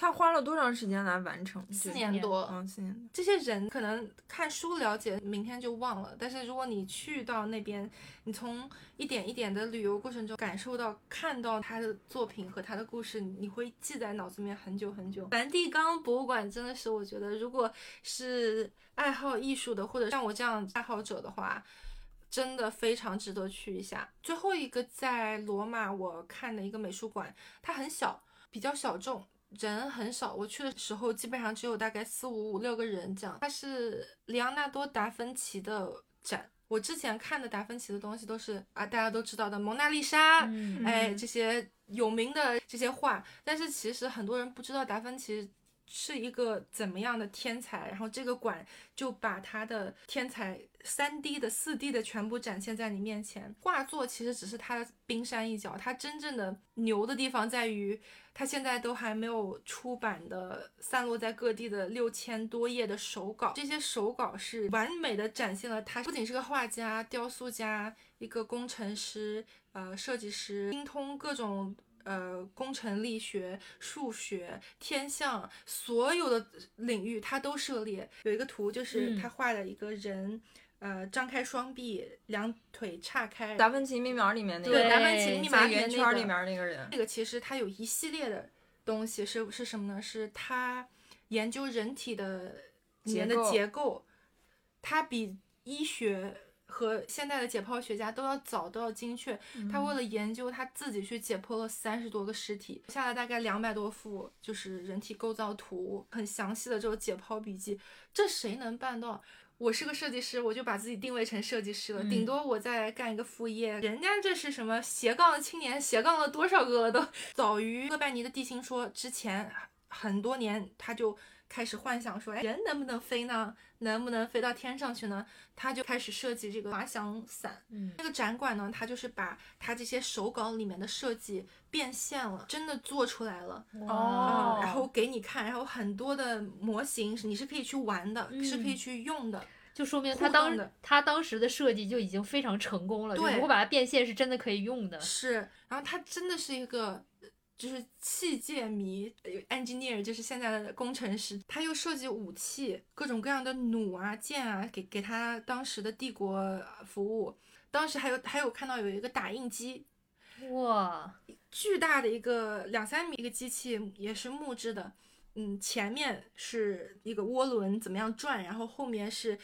他花了多长时间来完成？四年多。嗯，四年。这些人可能看书了解，明天就忘了。但是如果你去到那边，你从一点一点的旅游过程中感受到、看到他的作品和他的故事，你会记在脑子里面很久很久。梵蒂冈博物馆真的是，我觉得如果是爱好艺术的，或者像我这样爱好者的话。真的非常值得去一下。最后一个在罗马，我看的一个美术馆，它很小，比较小众，人很少。我去的时候基本上只有大概四五五六个人这样。它是里昂纳多达芬奇的展，我之前看的达芬奇的东西都是啊，大家都知道的蒙娜丽莎，嗯哎，这些有名的这些画，但是其实很多人不知道达芬奇是一个怎么样的天才，然后这个馆就把他的天才三 D 的、四 D 的全部展现在你面前。画作其实只是他的冰山一角，他真正的牛的地方在于。他现在都还没有出版的，散落在各地的六千多页的手稿，这些手稿是完美的展现了他不仅是个画家、雕塑家、一个工程师、呃设计师，精通各种呃工程力学、数学、天象，所有的领域他都涉猎。有一个图就是嗯他画了一个人。呃，张开双臂，两腿岔开。达芬奇密码里面那个对，达芬奇密码里面那个圆圈里面那个人，这个其实他有一系列的东西是是什么呢？是他研究人体的里面的结构结构，它比医学和现代的解剖学家都要早，都要精确。他为了研究，他自己去解剖了三十多个尸体，下来大概两百多幅，就是人体构造图，很详细的这种解剖笔记。这谁能办到？我是个设计师，我就把自己定位成设计师了，嗯顶多我再干一个副业。人家这是什么斜杠的青年，斜杠了多少个了都？*laughs* 早于哥白尼的地心说之前很多年，他就开始幻想说，哎，人能不能飞呢？能不能飞到天上去呢？他就开始设计这个滑翔伞。嗯这个展馆呢，他就是把他这些手稿里面的设计变现了，真的做出来了。哦嗯，然后给你看，然后很多的模型是你是可以去玩的，是可以嗯去用的。就说明他当他当时的设计就已经非常成功了，对如果把它变现是真的可以用的。是，然后他真的是一个。就是器械迷呃，engineer 就是现在的工程师，他又设计武器，各种各样的弩啊、剑啊，给给他当时的帝国服务。当时还有还有看到有一个打印机，哇，巨大的一个两三米一个机器，也是木质的，嗯，前面是一个涡轮怎么样转，然后后面是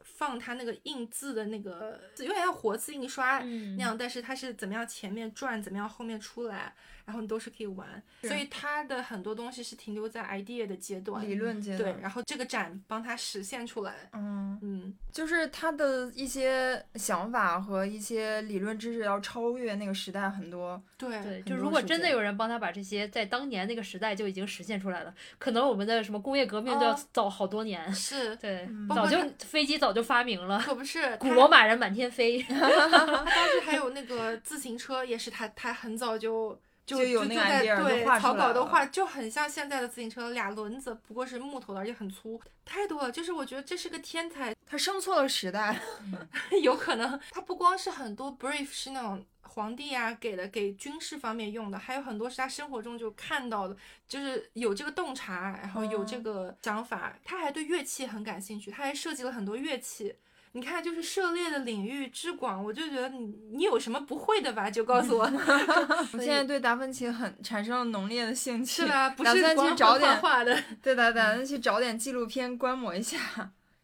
放它那个印字的那个，有点像活字印刷嗯。那样，但是它是怎么样前面转，怎么样后面出来，然后你都是可以玩，所以它的很多东西是停留在 idea 的阶段，理论阶段。对，然后这个展帮他实现出来，嗯，嗯，就是他的一些想法和一些理论知识要超越那个时代很多。对。对，就如果真的有人帮他把这些在当年那个时代就已经实现出来了，可能我们的什么工业革命都要哦。早好多年。是，对，嗯。早就飞机早就发明了，可不是古罗马人满天飞。*laughs* 他当时还有那个自行车，也是他他很早就就就有那个对草稿来了都画，就很像现在的自行车，俩轮子不过是木头的，而且很粗，太多了。就是我觉得这是个天才，他生错了时代，*laughs* 有可能他不光是很多 brief 是那种。皇帝啊、给的给军事方面用的，还有很多是他生活中就看到的，就是有这个洞察，然后有这哦个想法。他还对乐器很感兴趣，他还设计了很多乐器。你看，就是涉猎的领域之广，我就觉得你你有什么不会的吧，就告诉我。*laughs* 我现在对达芬奇很产生了浓烈的兴趣。*laughs* 是吧？不是光会去找点画画的，对的 *laughs* 打算去找点纪录片观摩一下，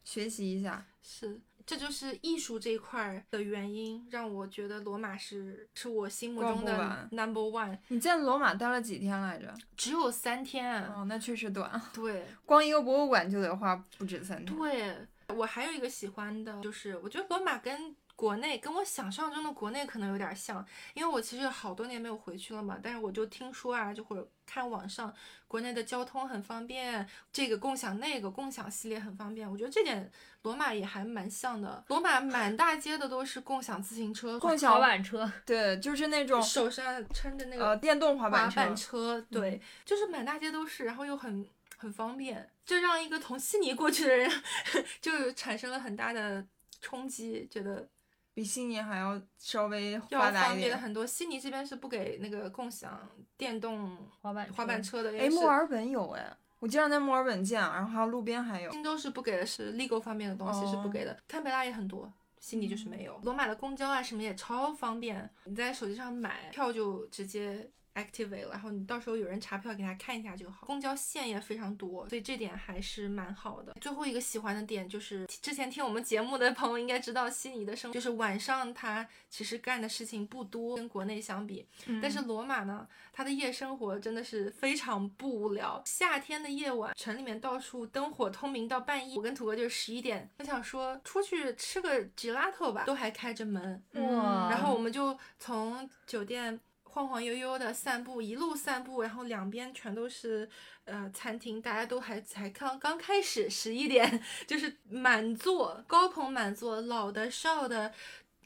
学习一下。是。这就是艺术这一块儿的原因，让我觉得罗马是是我心目中的 number one。你在罗马待了几天来着？只有三天，哦，那确实短，对光一个博物馆就得花不止三天。对。我还有一个喜欢的，就是我觉得罗马跟国内跟我想象中的国内可能有点像，因为我其实好多年没有回去了嘛，但是我就听说啊，就会看网上国内的交通很方便，这个共享那个共享系列很方便，我觉得这点罗马也还蛮像的。罗马满大街的都是共享自行车，共享滑板车，对，就是那种手上撑着那个呃电动滑滑板车。板车，对，就是满大街都是，然后又很很方便，这让一个从悉尼过去的人 *laughs* 就产生了很大的冲击，觉得比悉尼还要稍微要发达一点。方便的很多。悉尼这边是不给那个共享电动滑板滑板车车的，哎，也是墨尔本有哎，我经常在墨尔本见，然后还有路边还有。新州是不给的，是 legal 方面的东西是不给的，堪培拉也很多。悉尼就是没有，罗马的公交啊什么也超方便，你在手机上买票就直接 activate 了，然后你到时候有人查票给他看一下就好。公交线也非常多，所以这点还是蛮好的。最后一个喜欢的点就是，之前听我们节目的朋友应该知道，悉尼的生就是晚上他其实干的事情不多，跟国内相比。但是罗马呢，它的夜生活真的是非常不无聊。夏天的夜晚，城里面到处灯火通明到半夜。我跟土哥就是十一点，我想说出去吃个 gelato 吧，都还开着门。哇，然后我们就从酒店晃晃悠悠的散步，一路散步，然后两边全都是呃餐厅，大家都还才刚刚开始，十一点就是满座，高朋满座，老的少的。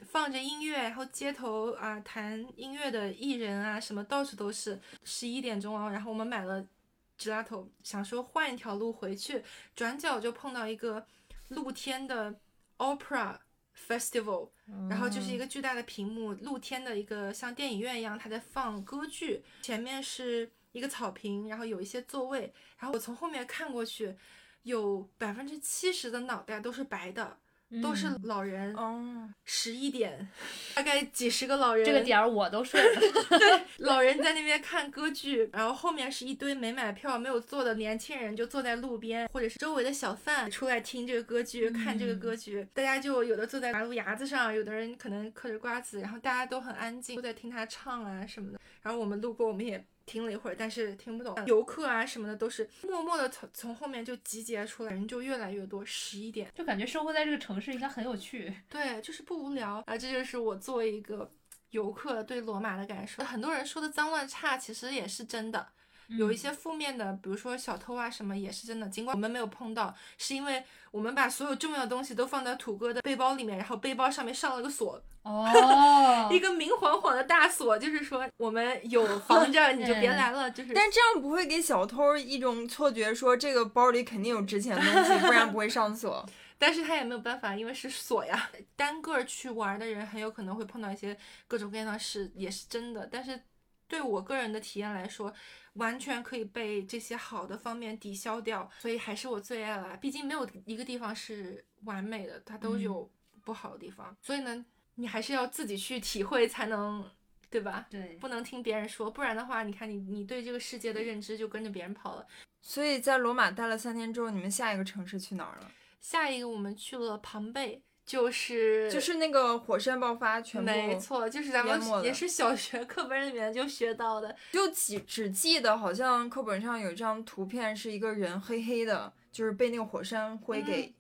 放着音乐，然后街头啊弹音乐的艺人啊，什么到处都是。十一点钟啊，然后我们买了 gelato，想说换一条路回去，转角就碰到一个露天的 opera festival，然后就是一个巨大的屏幕，露天的一个像电影院一样，它在放歌剧，前面是一个草坪，然后有一些座位，然后我从后面看过去，有百分之七十的脑袋都是白的，都是嗯老人。哦，十一点，大概几十个老人，这个点儿我都睡了。*laughs* 老人在那边看歌剧，然后后面是一堆没买票、没有坐的年轻人，就坐在路边，或者是周围的小贩出来听这个歌剧、看这个歌剧。大家就有的坐在马路牙子上，有的人可能嗑着瓜子，然后大家都很安静，都在听他唱啊什么的。然后我们路过，我们也听了一会儿，但是听不懂。游客啊什么的都是默默的从从后面就集结出来，人就越来越多。十一点，就感觉生活在这个城市应该很有趣。*laughs* 对，就是不无聊啊，这就是我作为一个游客对罗马的感受。很多人说的脏乱差，其实也是真的。有一些负面的，比如说小偷啊什么，也是真的。尽管我们没有碰到，是因为我们把所有重要的东西都放在土哥的背包里面，然后背包上面上了个锁，*laughs* 哦一个明晃晃的大锁，就是说我们有防着，你就别来了。就是，*laughs* 但这样不会给小偷一种错觉，说这个包里肯定有值钱的东西，不然不会上锁。*laughs* 但是他也没有办法，因为是锁呀。单个儿去玩的人很有可能会碰到一些各种各样的事，也是真的。但是对我个人的体验来说，完全可以被这些好的方面抵消掉，所以还是我最爱啦。毕竟没有一个地方是完美的，它都有不好的地方。所以呢，你还是要自己去体会才能，对吧？对，不能听别人说，不然的话，你看你你对这个世界的认知就跟着别人跑了。所以在罗马待了三天之后，你们下一个城市去哪儿了？下一个我们去了庞贝，就是就是那个火山爆发，全部没错，就是咱们也是小学课本里面就学到的。就只只记得好像课本上有一张图片，是一个人黑黑的，就是被那个火山灰给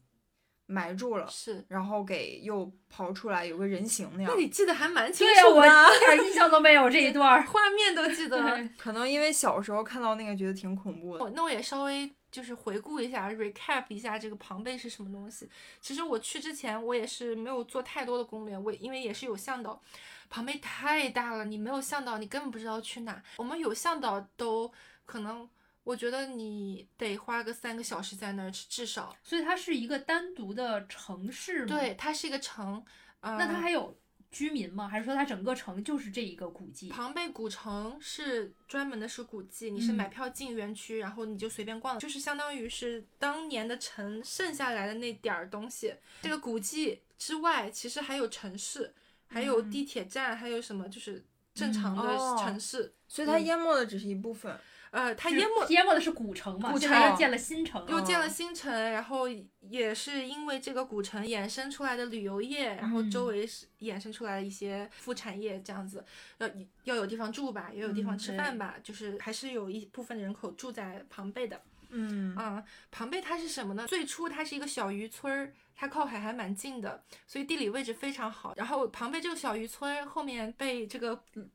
埋住了，是，然后给又刨出来，有个人形那样那。你记得还蛮清对呀，我楚的，一点印象都没有这一段。*laughs* 画面都记得。*laughs* 可能因为小时候看到那个，觉得挺恐怖的。我那我也稍微就是回顾一下，recap 一下这个庞贝是什么东西。其实我去之前，我也是没有做太多的攻略，我因为也是有向导。庞贝太大了，你没有向导，你根本不知道去哪。我们有向导都可能，我觉得你得花个三个小时在那儿，至少。所以它是一个单独的城市吗？，对，它是一个城。呃、那它还有居民吗？还是说它整个城就是这一个古迹？庞贝古城是专门的是古迹，你是买嗯票进园区，然后你就随便逛，就是相当于是当年的城剩下来的那点儿东西。这个古迹之外，其实还有城市，还有嗯地铁站，还有什么就是正常的哦城市。所以它淹没的只是一部分。呃，它淹没淹没的是古城嘛？古城又建了新城。又建了哦新城，然后也是因为这个古城衍生出来的旅游业，然后周嗯围是衍生出来的一些副产业，这样子要要有地方住吧，也有地方吃饭吧，就是还是有一部分人口住在庞贝的。嗯啊、庞贝它是什么呢？最初它是一个小渔村儿，它靠海还蛮近的，所以地理位置非常好。然后庞贝这个小渔村后面被这个嗯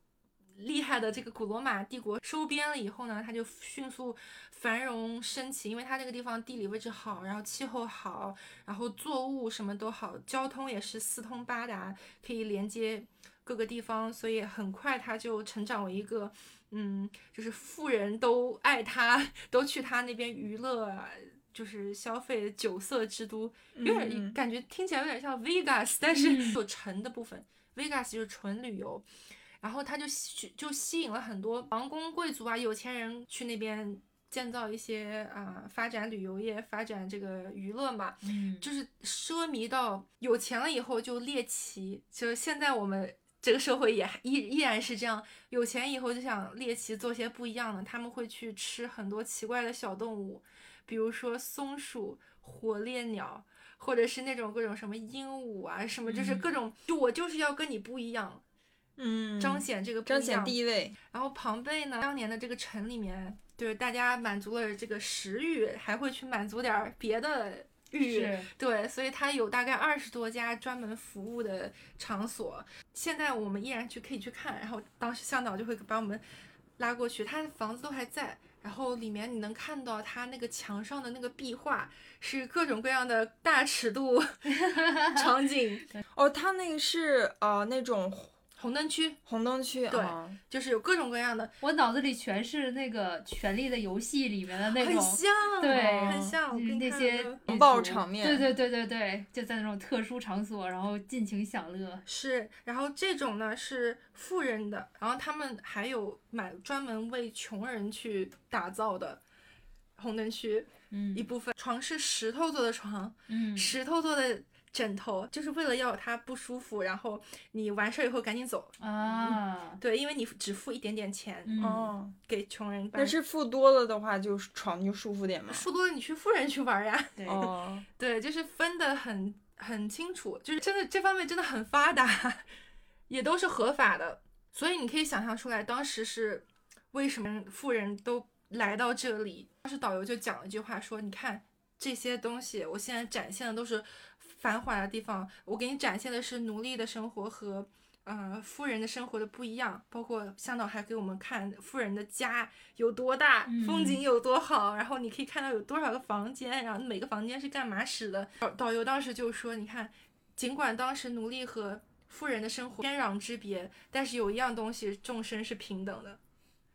厉害的这个古罗马帝国收编了以后呢，它就迅速繁荣升起，因为它那个地方地理位置好，然后气候好，然后作物什么都好，交通也是四通八达，可以连接各个地方，所以很快它就成长为一个。嗯，就是富人都爱它，*laughs* 都去它那边娱乐啊，就是消费酒色之都，有点、嗯感觉听起来有点像 Vegas，但是嗯。有城的部分、v e g a s 就是纯旅游，然后他就吸就吸引了很多王公贵族啊、有钱人去那边建造一些啊、发展旅游业、发展这个娱乐嘛，嗯，就是奢靡到有钱了以后就猎奇，就是现在我们这个社会也依依然是这样，有钱以后就想猎奇做些不一样的，他们会去吃很多奇怪的小动物，比如说松鼠、火烈鸟，或者是那种各种什么鹦鹉啊，什么就是嗯。各种，就我就是要跟你不一样，嗯，彰显这个彰显地位。然后庞贝呢，当年的这个城里面，就是大家满足了这个食欲，还会去满足点儿别的欲。对，所以它有大概二十多家专门服务的场所。现在我们依然去可以去看，然后当时向导就会把我们拉过去，他的房子都还在。然后里面你能看到它那个墙上的那个壁画，是各种各样的大尺度 *laughs* 场景。*laughs* 哦，它那个是呃那种红灯区红灯区对啊，就是有各种各样的，我脑子里全是那个《权力的游戏》里面的那种，很像，对很像。那些暴场面。对对对对对，就在那种特殊场所，然后尽情享乐。是，然后这种呢是富人的，然后他们还有买专门为穷人去打造的红灯区，嗯一部分床是石头做的床，嗯石头做的枕头，就是为了要它不舒服，然后你完事儿以后赶紧走。啊，对，因为你只付一点点钱、嗯，哦，给穷人，但是付多了的话，就是床就舒服点嘛。付多了你去富人去玩呀。*laughs* 对，哦，*laughs* 对，就是分得很很清楚，就是真的这方面真的很发达，*laughs* 也都是合法的，所以你可以想象出来，当时是为什么富人都来到这里。当时导游就讲了一句话说：“你看这些东西，我现在展现的都是繁华的地方，我给你展现的是奴隶的生活和。”呃，富人的生活的不一样，包括向导还给我们看富人的家有多大，风景有多好，然后你可以看到有多少个房间，然后每个房间是干嘛使的。导导游当时就说，你看，尽管当时奴隶和富人的生活天壤之别，但是有一样东西众生是平等的，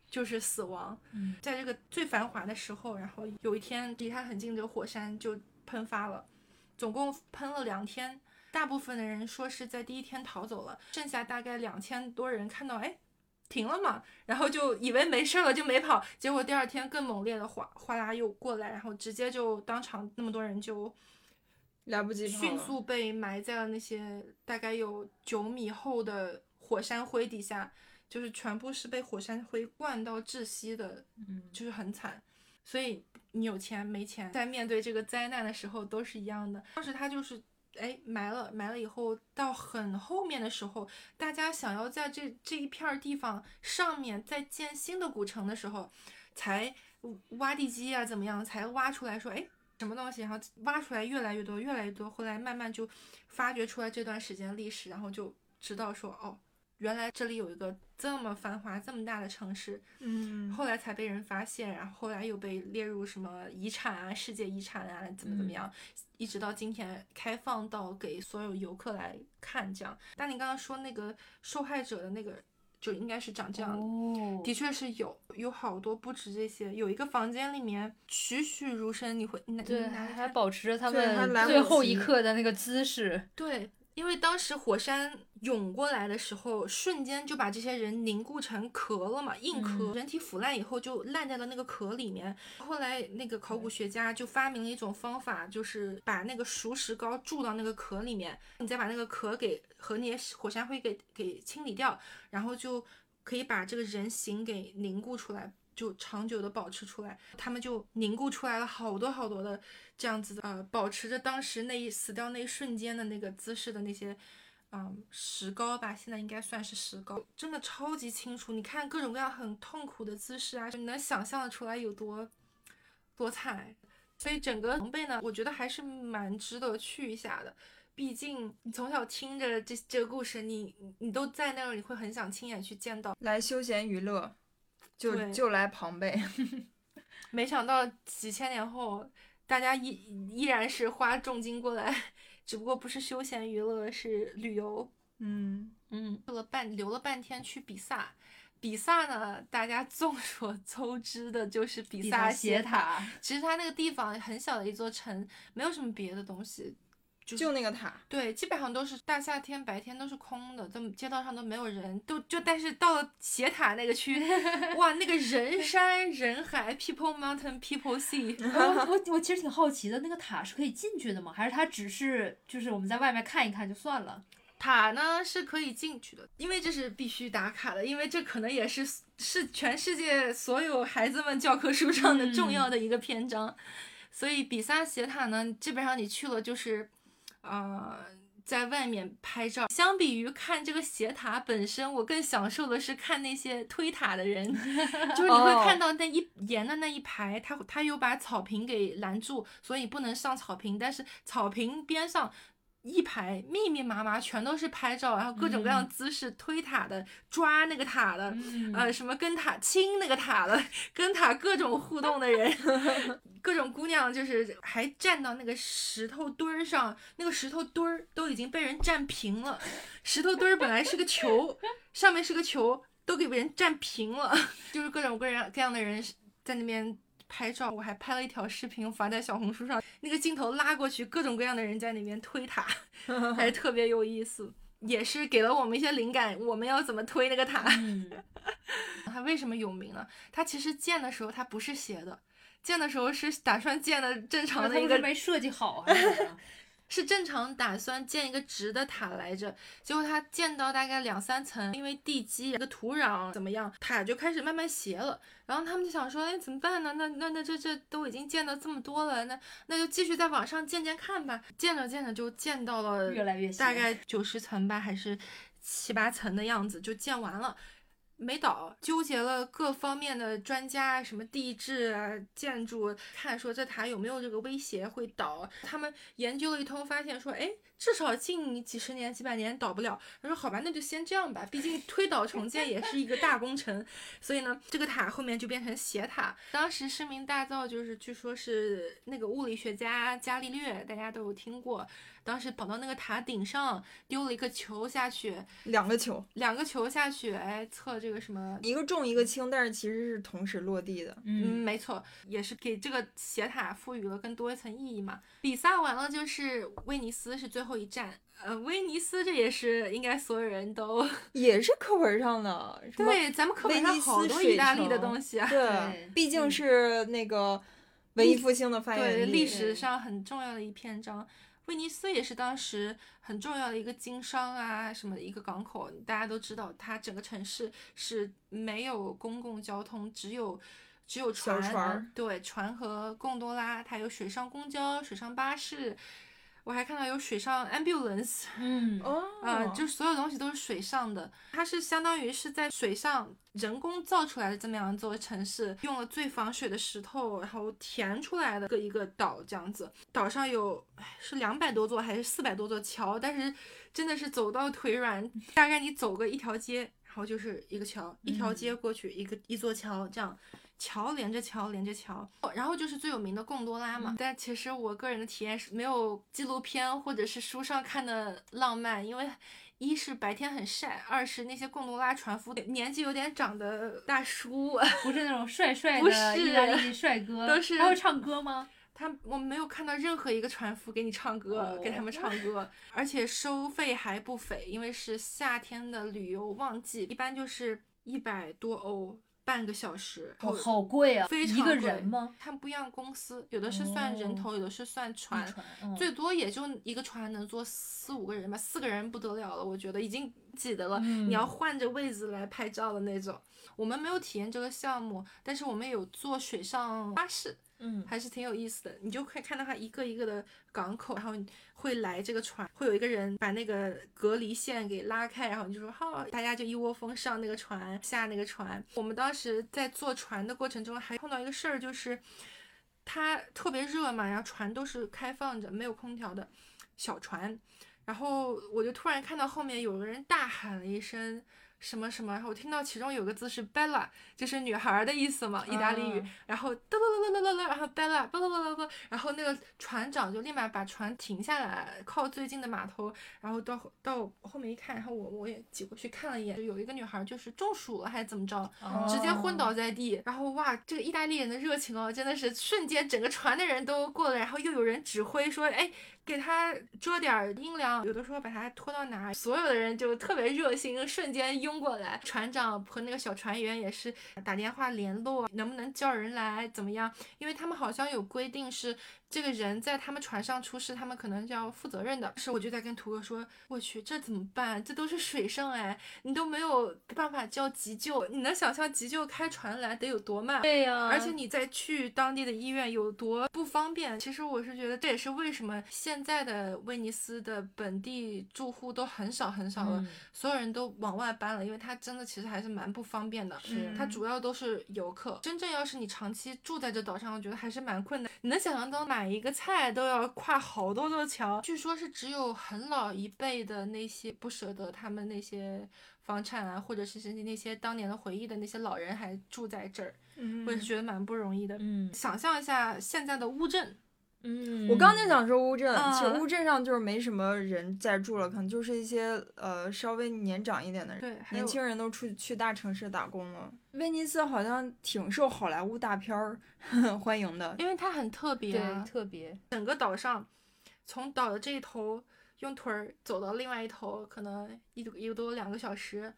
就是死亡。嗯在这个最繁华的时候，然后有一天离他很近的火山就喷发了，总共喷了两天。大部分的人说是在第一天逃走了，剩下大概两千多人看到，哎，停了嘛，然后就以为没事了就没跑，结果第二天更猛烈的哗哗啦又过来，然后直接就当场那么多人就来不及了迅速被埋在了那些大概有九米厚的火山灰底下，就是全部是被火山灰灌到窒息的，嗯就是很惨。所以你有钱没钱，在面对这个灾难的时候都是一样的。当时他就是。哎，埋了埋了以后，到很后面的时候，大家想要在这这一片儿地方上面再建新的古城的时候，才挖地基啊，怎么样，才挖出来说，哎，什么东西，然后挖出来越来越多，越来越多，后来慢慢就发掘出来这段时间历史，然后就知道说，哦，原来这里有一个这么繁华、这么大的城市，嗯，后来才被人发现，然后后来又被列入什么遗产啊、世界遗产啊，怎么怎么样，一直到今天开放到给所有游客来看这样。但你刚刚说那个受害者的那个，就应该是长这样的。哦，的确是有，有好多不止这些。有一个房间里面栩栩如生，你会你对，还保持着他们最后一刻的那个姿势。对，因为当时火山涌过来的时候，瞬间就把这些人凝固成壳了嘛，硬壳，嗯人体腐烂以后就烂在了那个壳里面。后来那个考古学家就发明了一种方法，就是把那个熟石膏注到那个壳里面，你再把那个壳给和那些火山灰给给清理掉，然后就可以把这个人形给凝固出来。就长久的保持出来，他们就凝固出来了好多好多的这样子的，呃，保持着当时那一死掉那一瞬间的那个姿势的那些，嗯，石膏吧，现在应该算是石膏，真的超级清楚。你看各种各样很痛苦的姿势啊，你能想象得出来有多多惨。所以整个庞贝呢，我觉得还是蛮值得去一下的。毕竟你从小听着这这个故事，你你都在那儿，你会很想亲眼去见到。来休闲娱乐，就就来庞贝。*laughs* 没想到几千年后，大家依依然是花重金过来，*laughs* 只不过不是休闲娱乐，是旅游。嗯，嗯，去了半留了半天去比萨，比萨呢，大家众所 *laughs* 周知的就是比比萨斜。塔，其实它那个地方很小的一座城，没有什么别的东西。就那个塔，对，基本上都是大夏天白天都是空的，都街道上都没有人，都就但是到了斜塔那个区，*laughs* 哇，那个人山人海，people mountain people sea，*laughs* 我我我其实挺好奇的，那个塔是可以进去的吗？还是它只是就是我们在外面看一看就算了？塔呢是可以进去的，因为这是必须打卡的，因为这可能也是是全世界所有孩子们教科书上的重要的一个篇章。所以比萨斜塔呢，基本上你去了就是，呃，在外面拍照。相比于看这个斜塔本身，我更享受的是看那些推塔的人，*laughs* 就是你会看到那一沿的那一排，他他有把草坪给拦住，所以不能上草坪，但是草坪边上。一排密密麻麻全都是拍照，然后各种各样姿势、推塔的、抓那个塔的，嗯呃，什么跟塔亲那个塔的，*laughs* 跟塔各种互动的人，*laughs* 各种姑娘就是还站到那个石头墩儿上，那个石头墩儿都已经被人占平了，石头墩儿本来是个球，上面是个球，都给别人占平了，*laughs* 就是各种各样各样的人在那边。拍照，我还拍了一条视频发在小红书上，那个镜头拉过去，各种各样的人在那边推塔，*laughs* 还特别有意思，也是给了我们一些灵感，我们要怎么推那个塔。嗯，*laughs* 它为什么有名呢？它其实建的时候它不是斜的，建的时候是打算建的正常的一个，没设计好还是正常打算建一个直的塔来着。结果他建到大概两三层，因为地基、这个土壤怎么样，塔就开始慢慢斜了。然后他们就想说，哎，怎么办呢？那那那这这都已经建到这么多了，那那就继续再往上建建看吧。建着建着就建到了越来越大概九十层吧，还是七八层的样子，就建完了。没倒，纠结了各方面的专家，什么地质啊、建筑，看说这塔有没有这个威胁会倒。他们研究了一通，发现说，哎，至少近几十年、几百年倒不了。他说好吧，那就先这样吧，毕竟推倒重建也是一个大工程。所以呢，这个塔后面就变成斜塔。当时声名大噪，就是据说是那个物理学家伽利略，大家都有听过。当时跑到那个塔顶上，丢了一个球下去，两个球，两个球下去，哎，测这个什么。一个重一个轻，但是其实是同时落地的。嗯，嗯，没错，也是给这个斜塔赋予了更多一层意义嘛。比萨完了就是威尼斯是最后一站，呃，威尼斯这也是应该所有人都 *laughs* 也是课本上的，对，咱们课本上好多意大利的东西啊。对对，毕竟是那个文艺复兴的发源对，地。历史上很重要的一篇章。威尼斯也是当时很重要的一个经商啊什么的一个港口，大家都知道，它整个城市是没有公共交通，只有只有小船，船对，船和贡多拉，它有水上公交、水上巴士，我还看到有水上 ambulance，嗯，哦，啊、就是所有东西都是水上的，它是相当于是在水上人工造出来的这么样一座城市，用了最防水的石头，然后填出来的一个一个岛这样子。岛上有哎是两百多座还是四百多座桥，但是真的是走到腿软，大概你走个一条街，然后就是一个桥，一条街过去一个一座桥这样。桥连着桥连着桥，然后就是最有名的贡多拉嘛。但其实我个人的体验是没有纪录片或者是书上看的浪漫，因为一是白天很晒，二是那些贡多拉船夫年纪有点长的大叔，不是那种帅帅不的是意大利帅哥，都是还会唱歌吗？他我没有看到任何一个船夫给你唱歌，哦给他们唱歌，而且收费还不菲，因为是夏天的旅游旺季，一般就是一百多欧半个小时。好好贵啊，非常贵人吗？他们不一样公司，有的是算人哦头，有的是算船，最多也就一个船能坐四五个人吧，四个人不得了了，我觉得已经挤得了，嗯你要换着位子来拍照的那种。我们没有体验这个项目，但是我们有坐水上巴士，嗯，还是挺有意思的。你就可以看到它一个一个的港口，然后会来这个船，会有一个人把那个隔离线给拉开，然后你就说好，大家就一窝蜂上那个船，下那个船。我们当时在坐船的过程中还碰到一个事儿，就是它特别热嘛，然后船都是开放着，没有空调的小船。然后我就突然看到后面有个人大喊了一声什么什么，然后我听到其中有个字是 Bella，就是女孩儿的意思嘛，意大利语。啊然后哒啦啦啦啦啦，然后 Bella 巴拉巴拉巴拉，然后那个船长就立马把船停下来，靠最近的码头，然后到到后面一看，然后我我也挤过去看了一眼，就有一个女孩就是中暑了还是怎么着，哦直接昏倒在地。然后哇，这个意大利人的热情哦，真的是瞬间整个船的人都过来，然后又有人指挥说，哎，给他遮点阴凉，有的时候把他拖到哪儿，所有的人就特别热心，瞬间拥过来。船长和那个小船员也是打电话联络，能不能叫人来，怎么样？因为他们好像有规定是。这个人在他们船上出事，他们可能就要负责任的。是，我就在跟图哥说，我去，这怎么办？这都是水上哎，你都没有办法叫急救。你能想象急救开船来得有多慢？对呀，而且你再去当地的医院有多不方便。其实我是觉得，这也是为什么现在的威尼斯的本地住户都很少很少了，所有人都往外搬了，因为它真的其实还是蛮不方便的。是，它主要都是游客。真正要是你长期住在这岛上，我觉得还是蛮困难。你能想象到哪？买一个菜都要跨好多座桥，据说是只有很老一辈的那些不舍得他们那些房产啊，或者是那些当年的回忆的那些老人还住在这儿，我也是觉得蛮不容易的。嗯，想象一下现在的乌镇。嗯，我刚就想说乌镇，其实乌镇上就是没什么人在住了，可能就是一些呃稍微年长一点的人，对，年轻人都出去大城市打工了。威尼斯好像挺受好莱坞大片儿 *laughs* 欢迎的，因为它很特别，对，特别。整个岛上，从岛的这一头用腿儿走到另外一头，可能一一个多两个小时，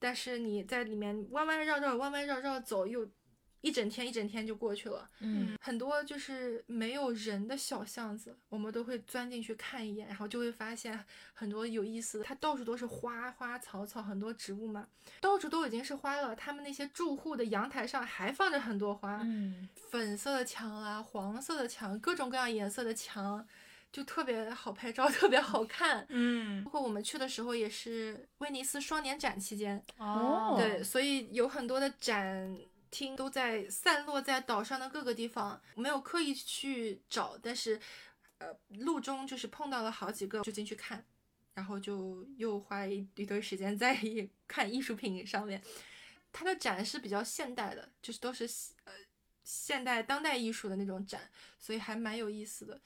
但是你在里面弯弯绕绕、弯弯绕绕走又。一整天一整天就过去了，嗯，很多就是没有人的小巷子，我们都会钻进去看一眼，然后就会发现很多有意思的。它到处都是花花草草，很多植物嘛，到处都已经是花了。他们那些住户的阳台上还放着很多花，嗯，粉色的墙啊，黄色的墙，各种各样颜色的墙，就特别好拍照，*laughs* 特别好看。嗯，包括我们去的时候也是威尼斯双年展期间，哦，对，所以有很多的展。厅都在散落在岛上的各个地方，没有刻意去找，但是，呃，路中就是碰到了好几个，就进去看，然后就又花一一堆时间在 *laughs* 看艺术品上面。它的展是比较现代的，就是都是呃现代当代艺术的那种展，所以还蛮有意思的。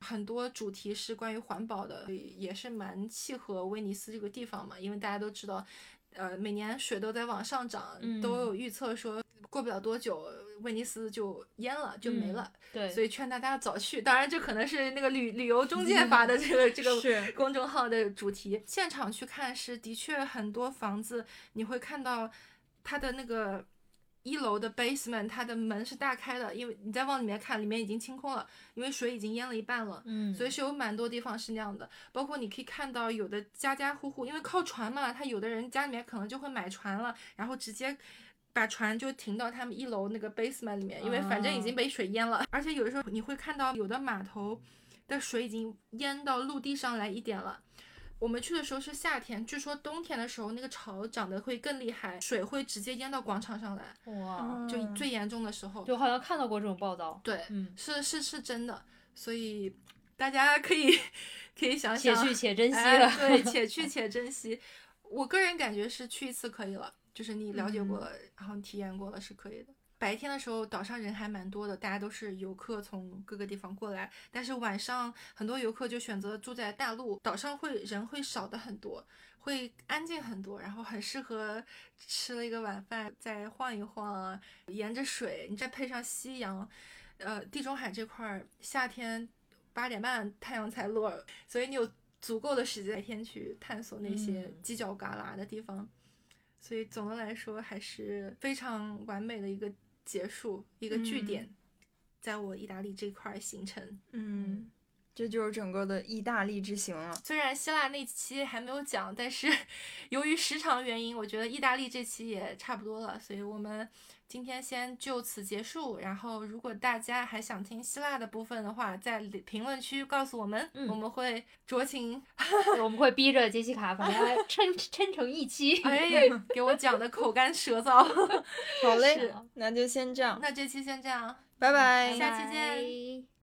很多主题是关于环保的，也是蛮契合威尼斯这个地方嘛，因为大家都知道，呃，每年水都在往上涨，都有预测说。过不了多久，威尼斯就淹了，就没了。对，所以劝大家早去。当然，这可能是那个旅旅游中介发的这个这个公众号的主题。现场去看是的确很多房子，你会看到它的那个一楼的 basement，它的门是大开的，因为你再往里面看，里面已经清空了，因为水已经淹了一半了。嗯，所以是有蛮多地方是那样的。包括你可以看到有的家家户户，因为靠船嘛，他有的人家里面可能就会买船了，然后直接。把船就停到他们一楼那个 basement 里面，因为反正已经被水淹了。而且有的时候你会看到有的码头的水已经淹到陆地上来一点了。我们去的时候是夏天，据说冬天的时候那个潮涨得会更厉害，水会直接淹到广场上来。哇，就最严重的时候，就好像看到过这种报道。对，嗯，是是是真的，所以大家可以可以想想，且去且珍惜了。对，*laughs* 且去且珍惜。我个人感觉是去一次可以了。就是你了解过了，然后体验过了是可以的。白天的时候岛上人还蛮多的，大家都是游客从各个地方过来。但是晚上很多游客就选择住在大陆岛上，会人会少的很多，会安静很多，然后很适合吃了一个晚饭再晃一晃，沿着水，你再配上夕阳，呃，地中海这块儿夏天八点半太阳才落，所以你有足够的时间白天去探索那些犄角旮旯的地方。所以总的来说还是非常完美的一个结束，一个据点，在我意大利这块行程。嗯，这就是整个的意大利之行了。虽然希腊那期还没有讲，但是 *laughs* 由于时长原因，我觉得意大利这期也差不多了，所以我们。今天先就此结束，然后如果大家还想听希腊的部分的话，在评论区告诉我们，我们会酌情，我们会逼着杰西卡把它 *laughs* 撑撑成一期，哎，*laughs* 给我讲的口干舌燥。好嘞，那就先这样，那这期先这样，拜拜，下期见。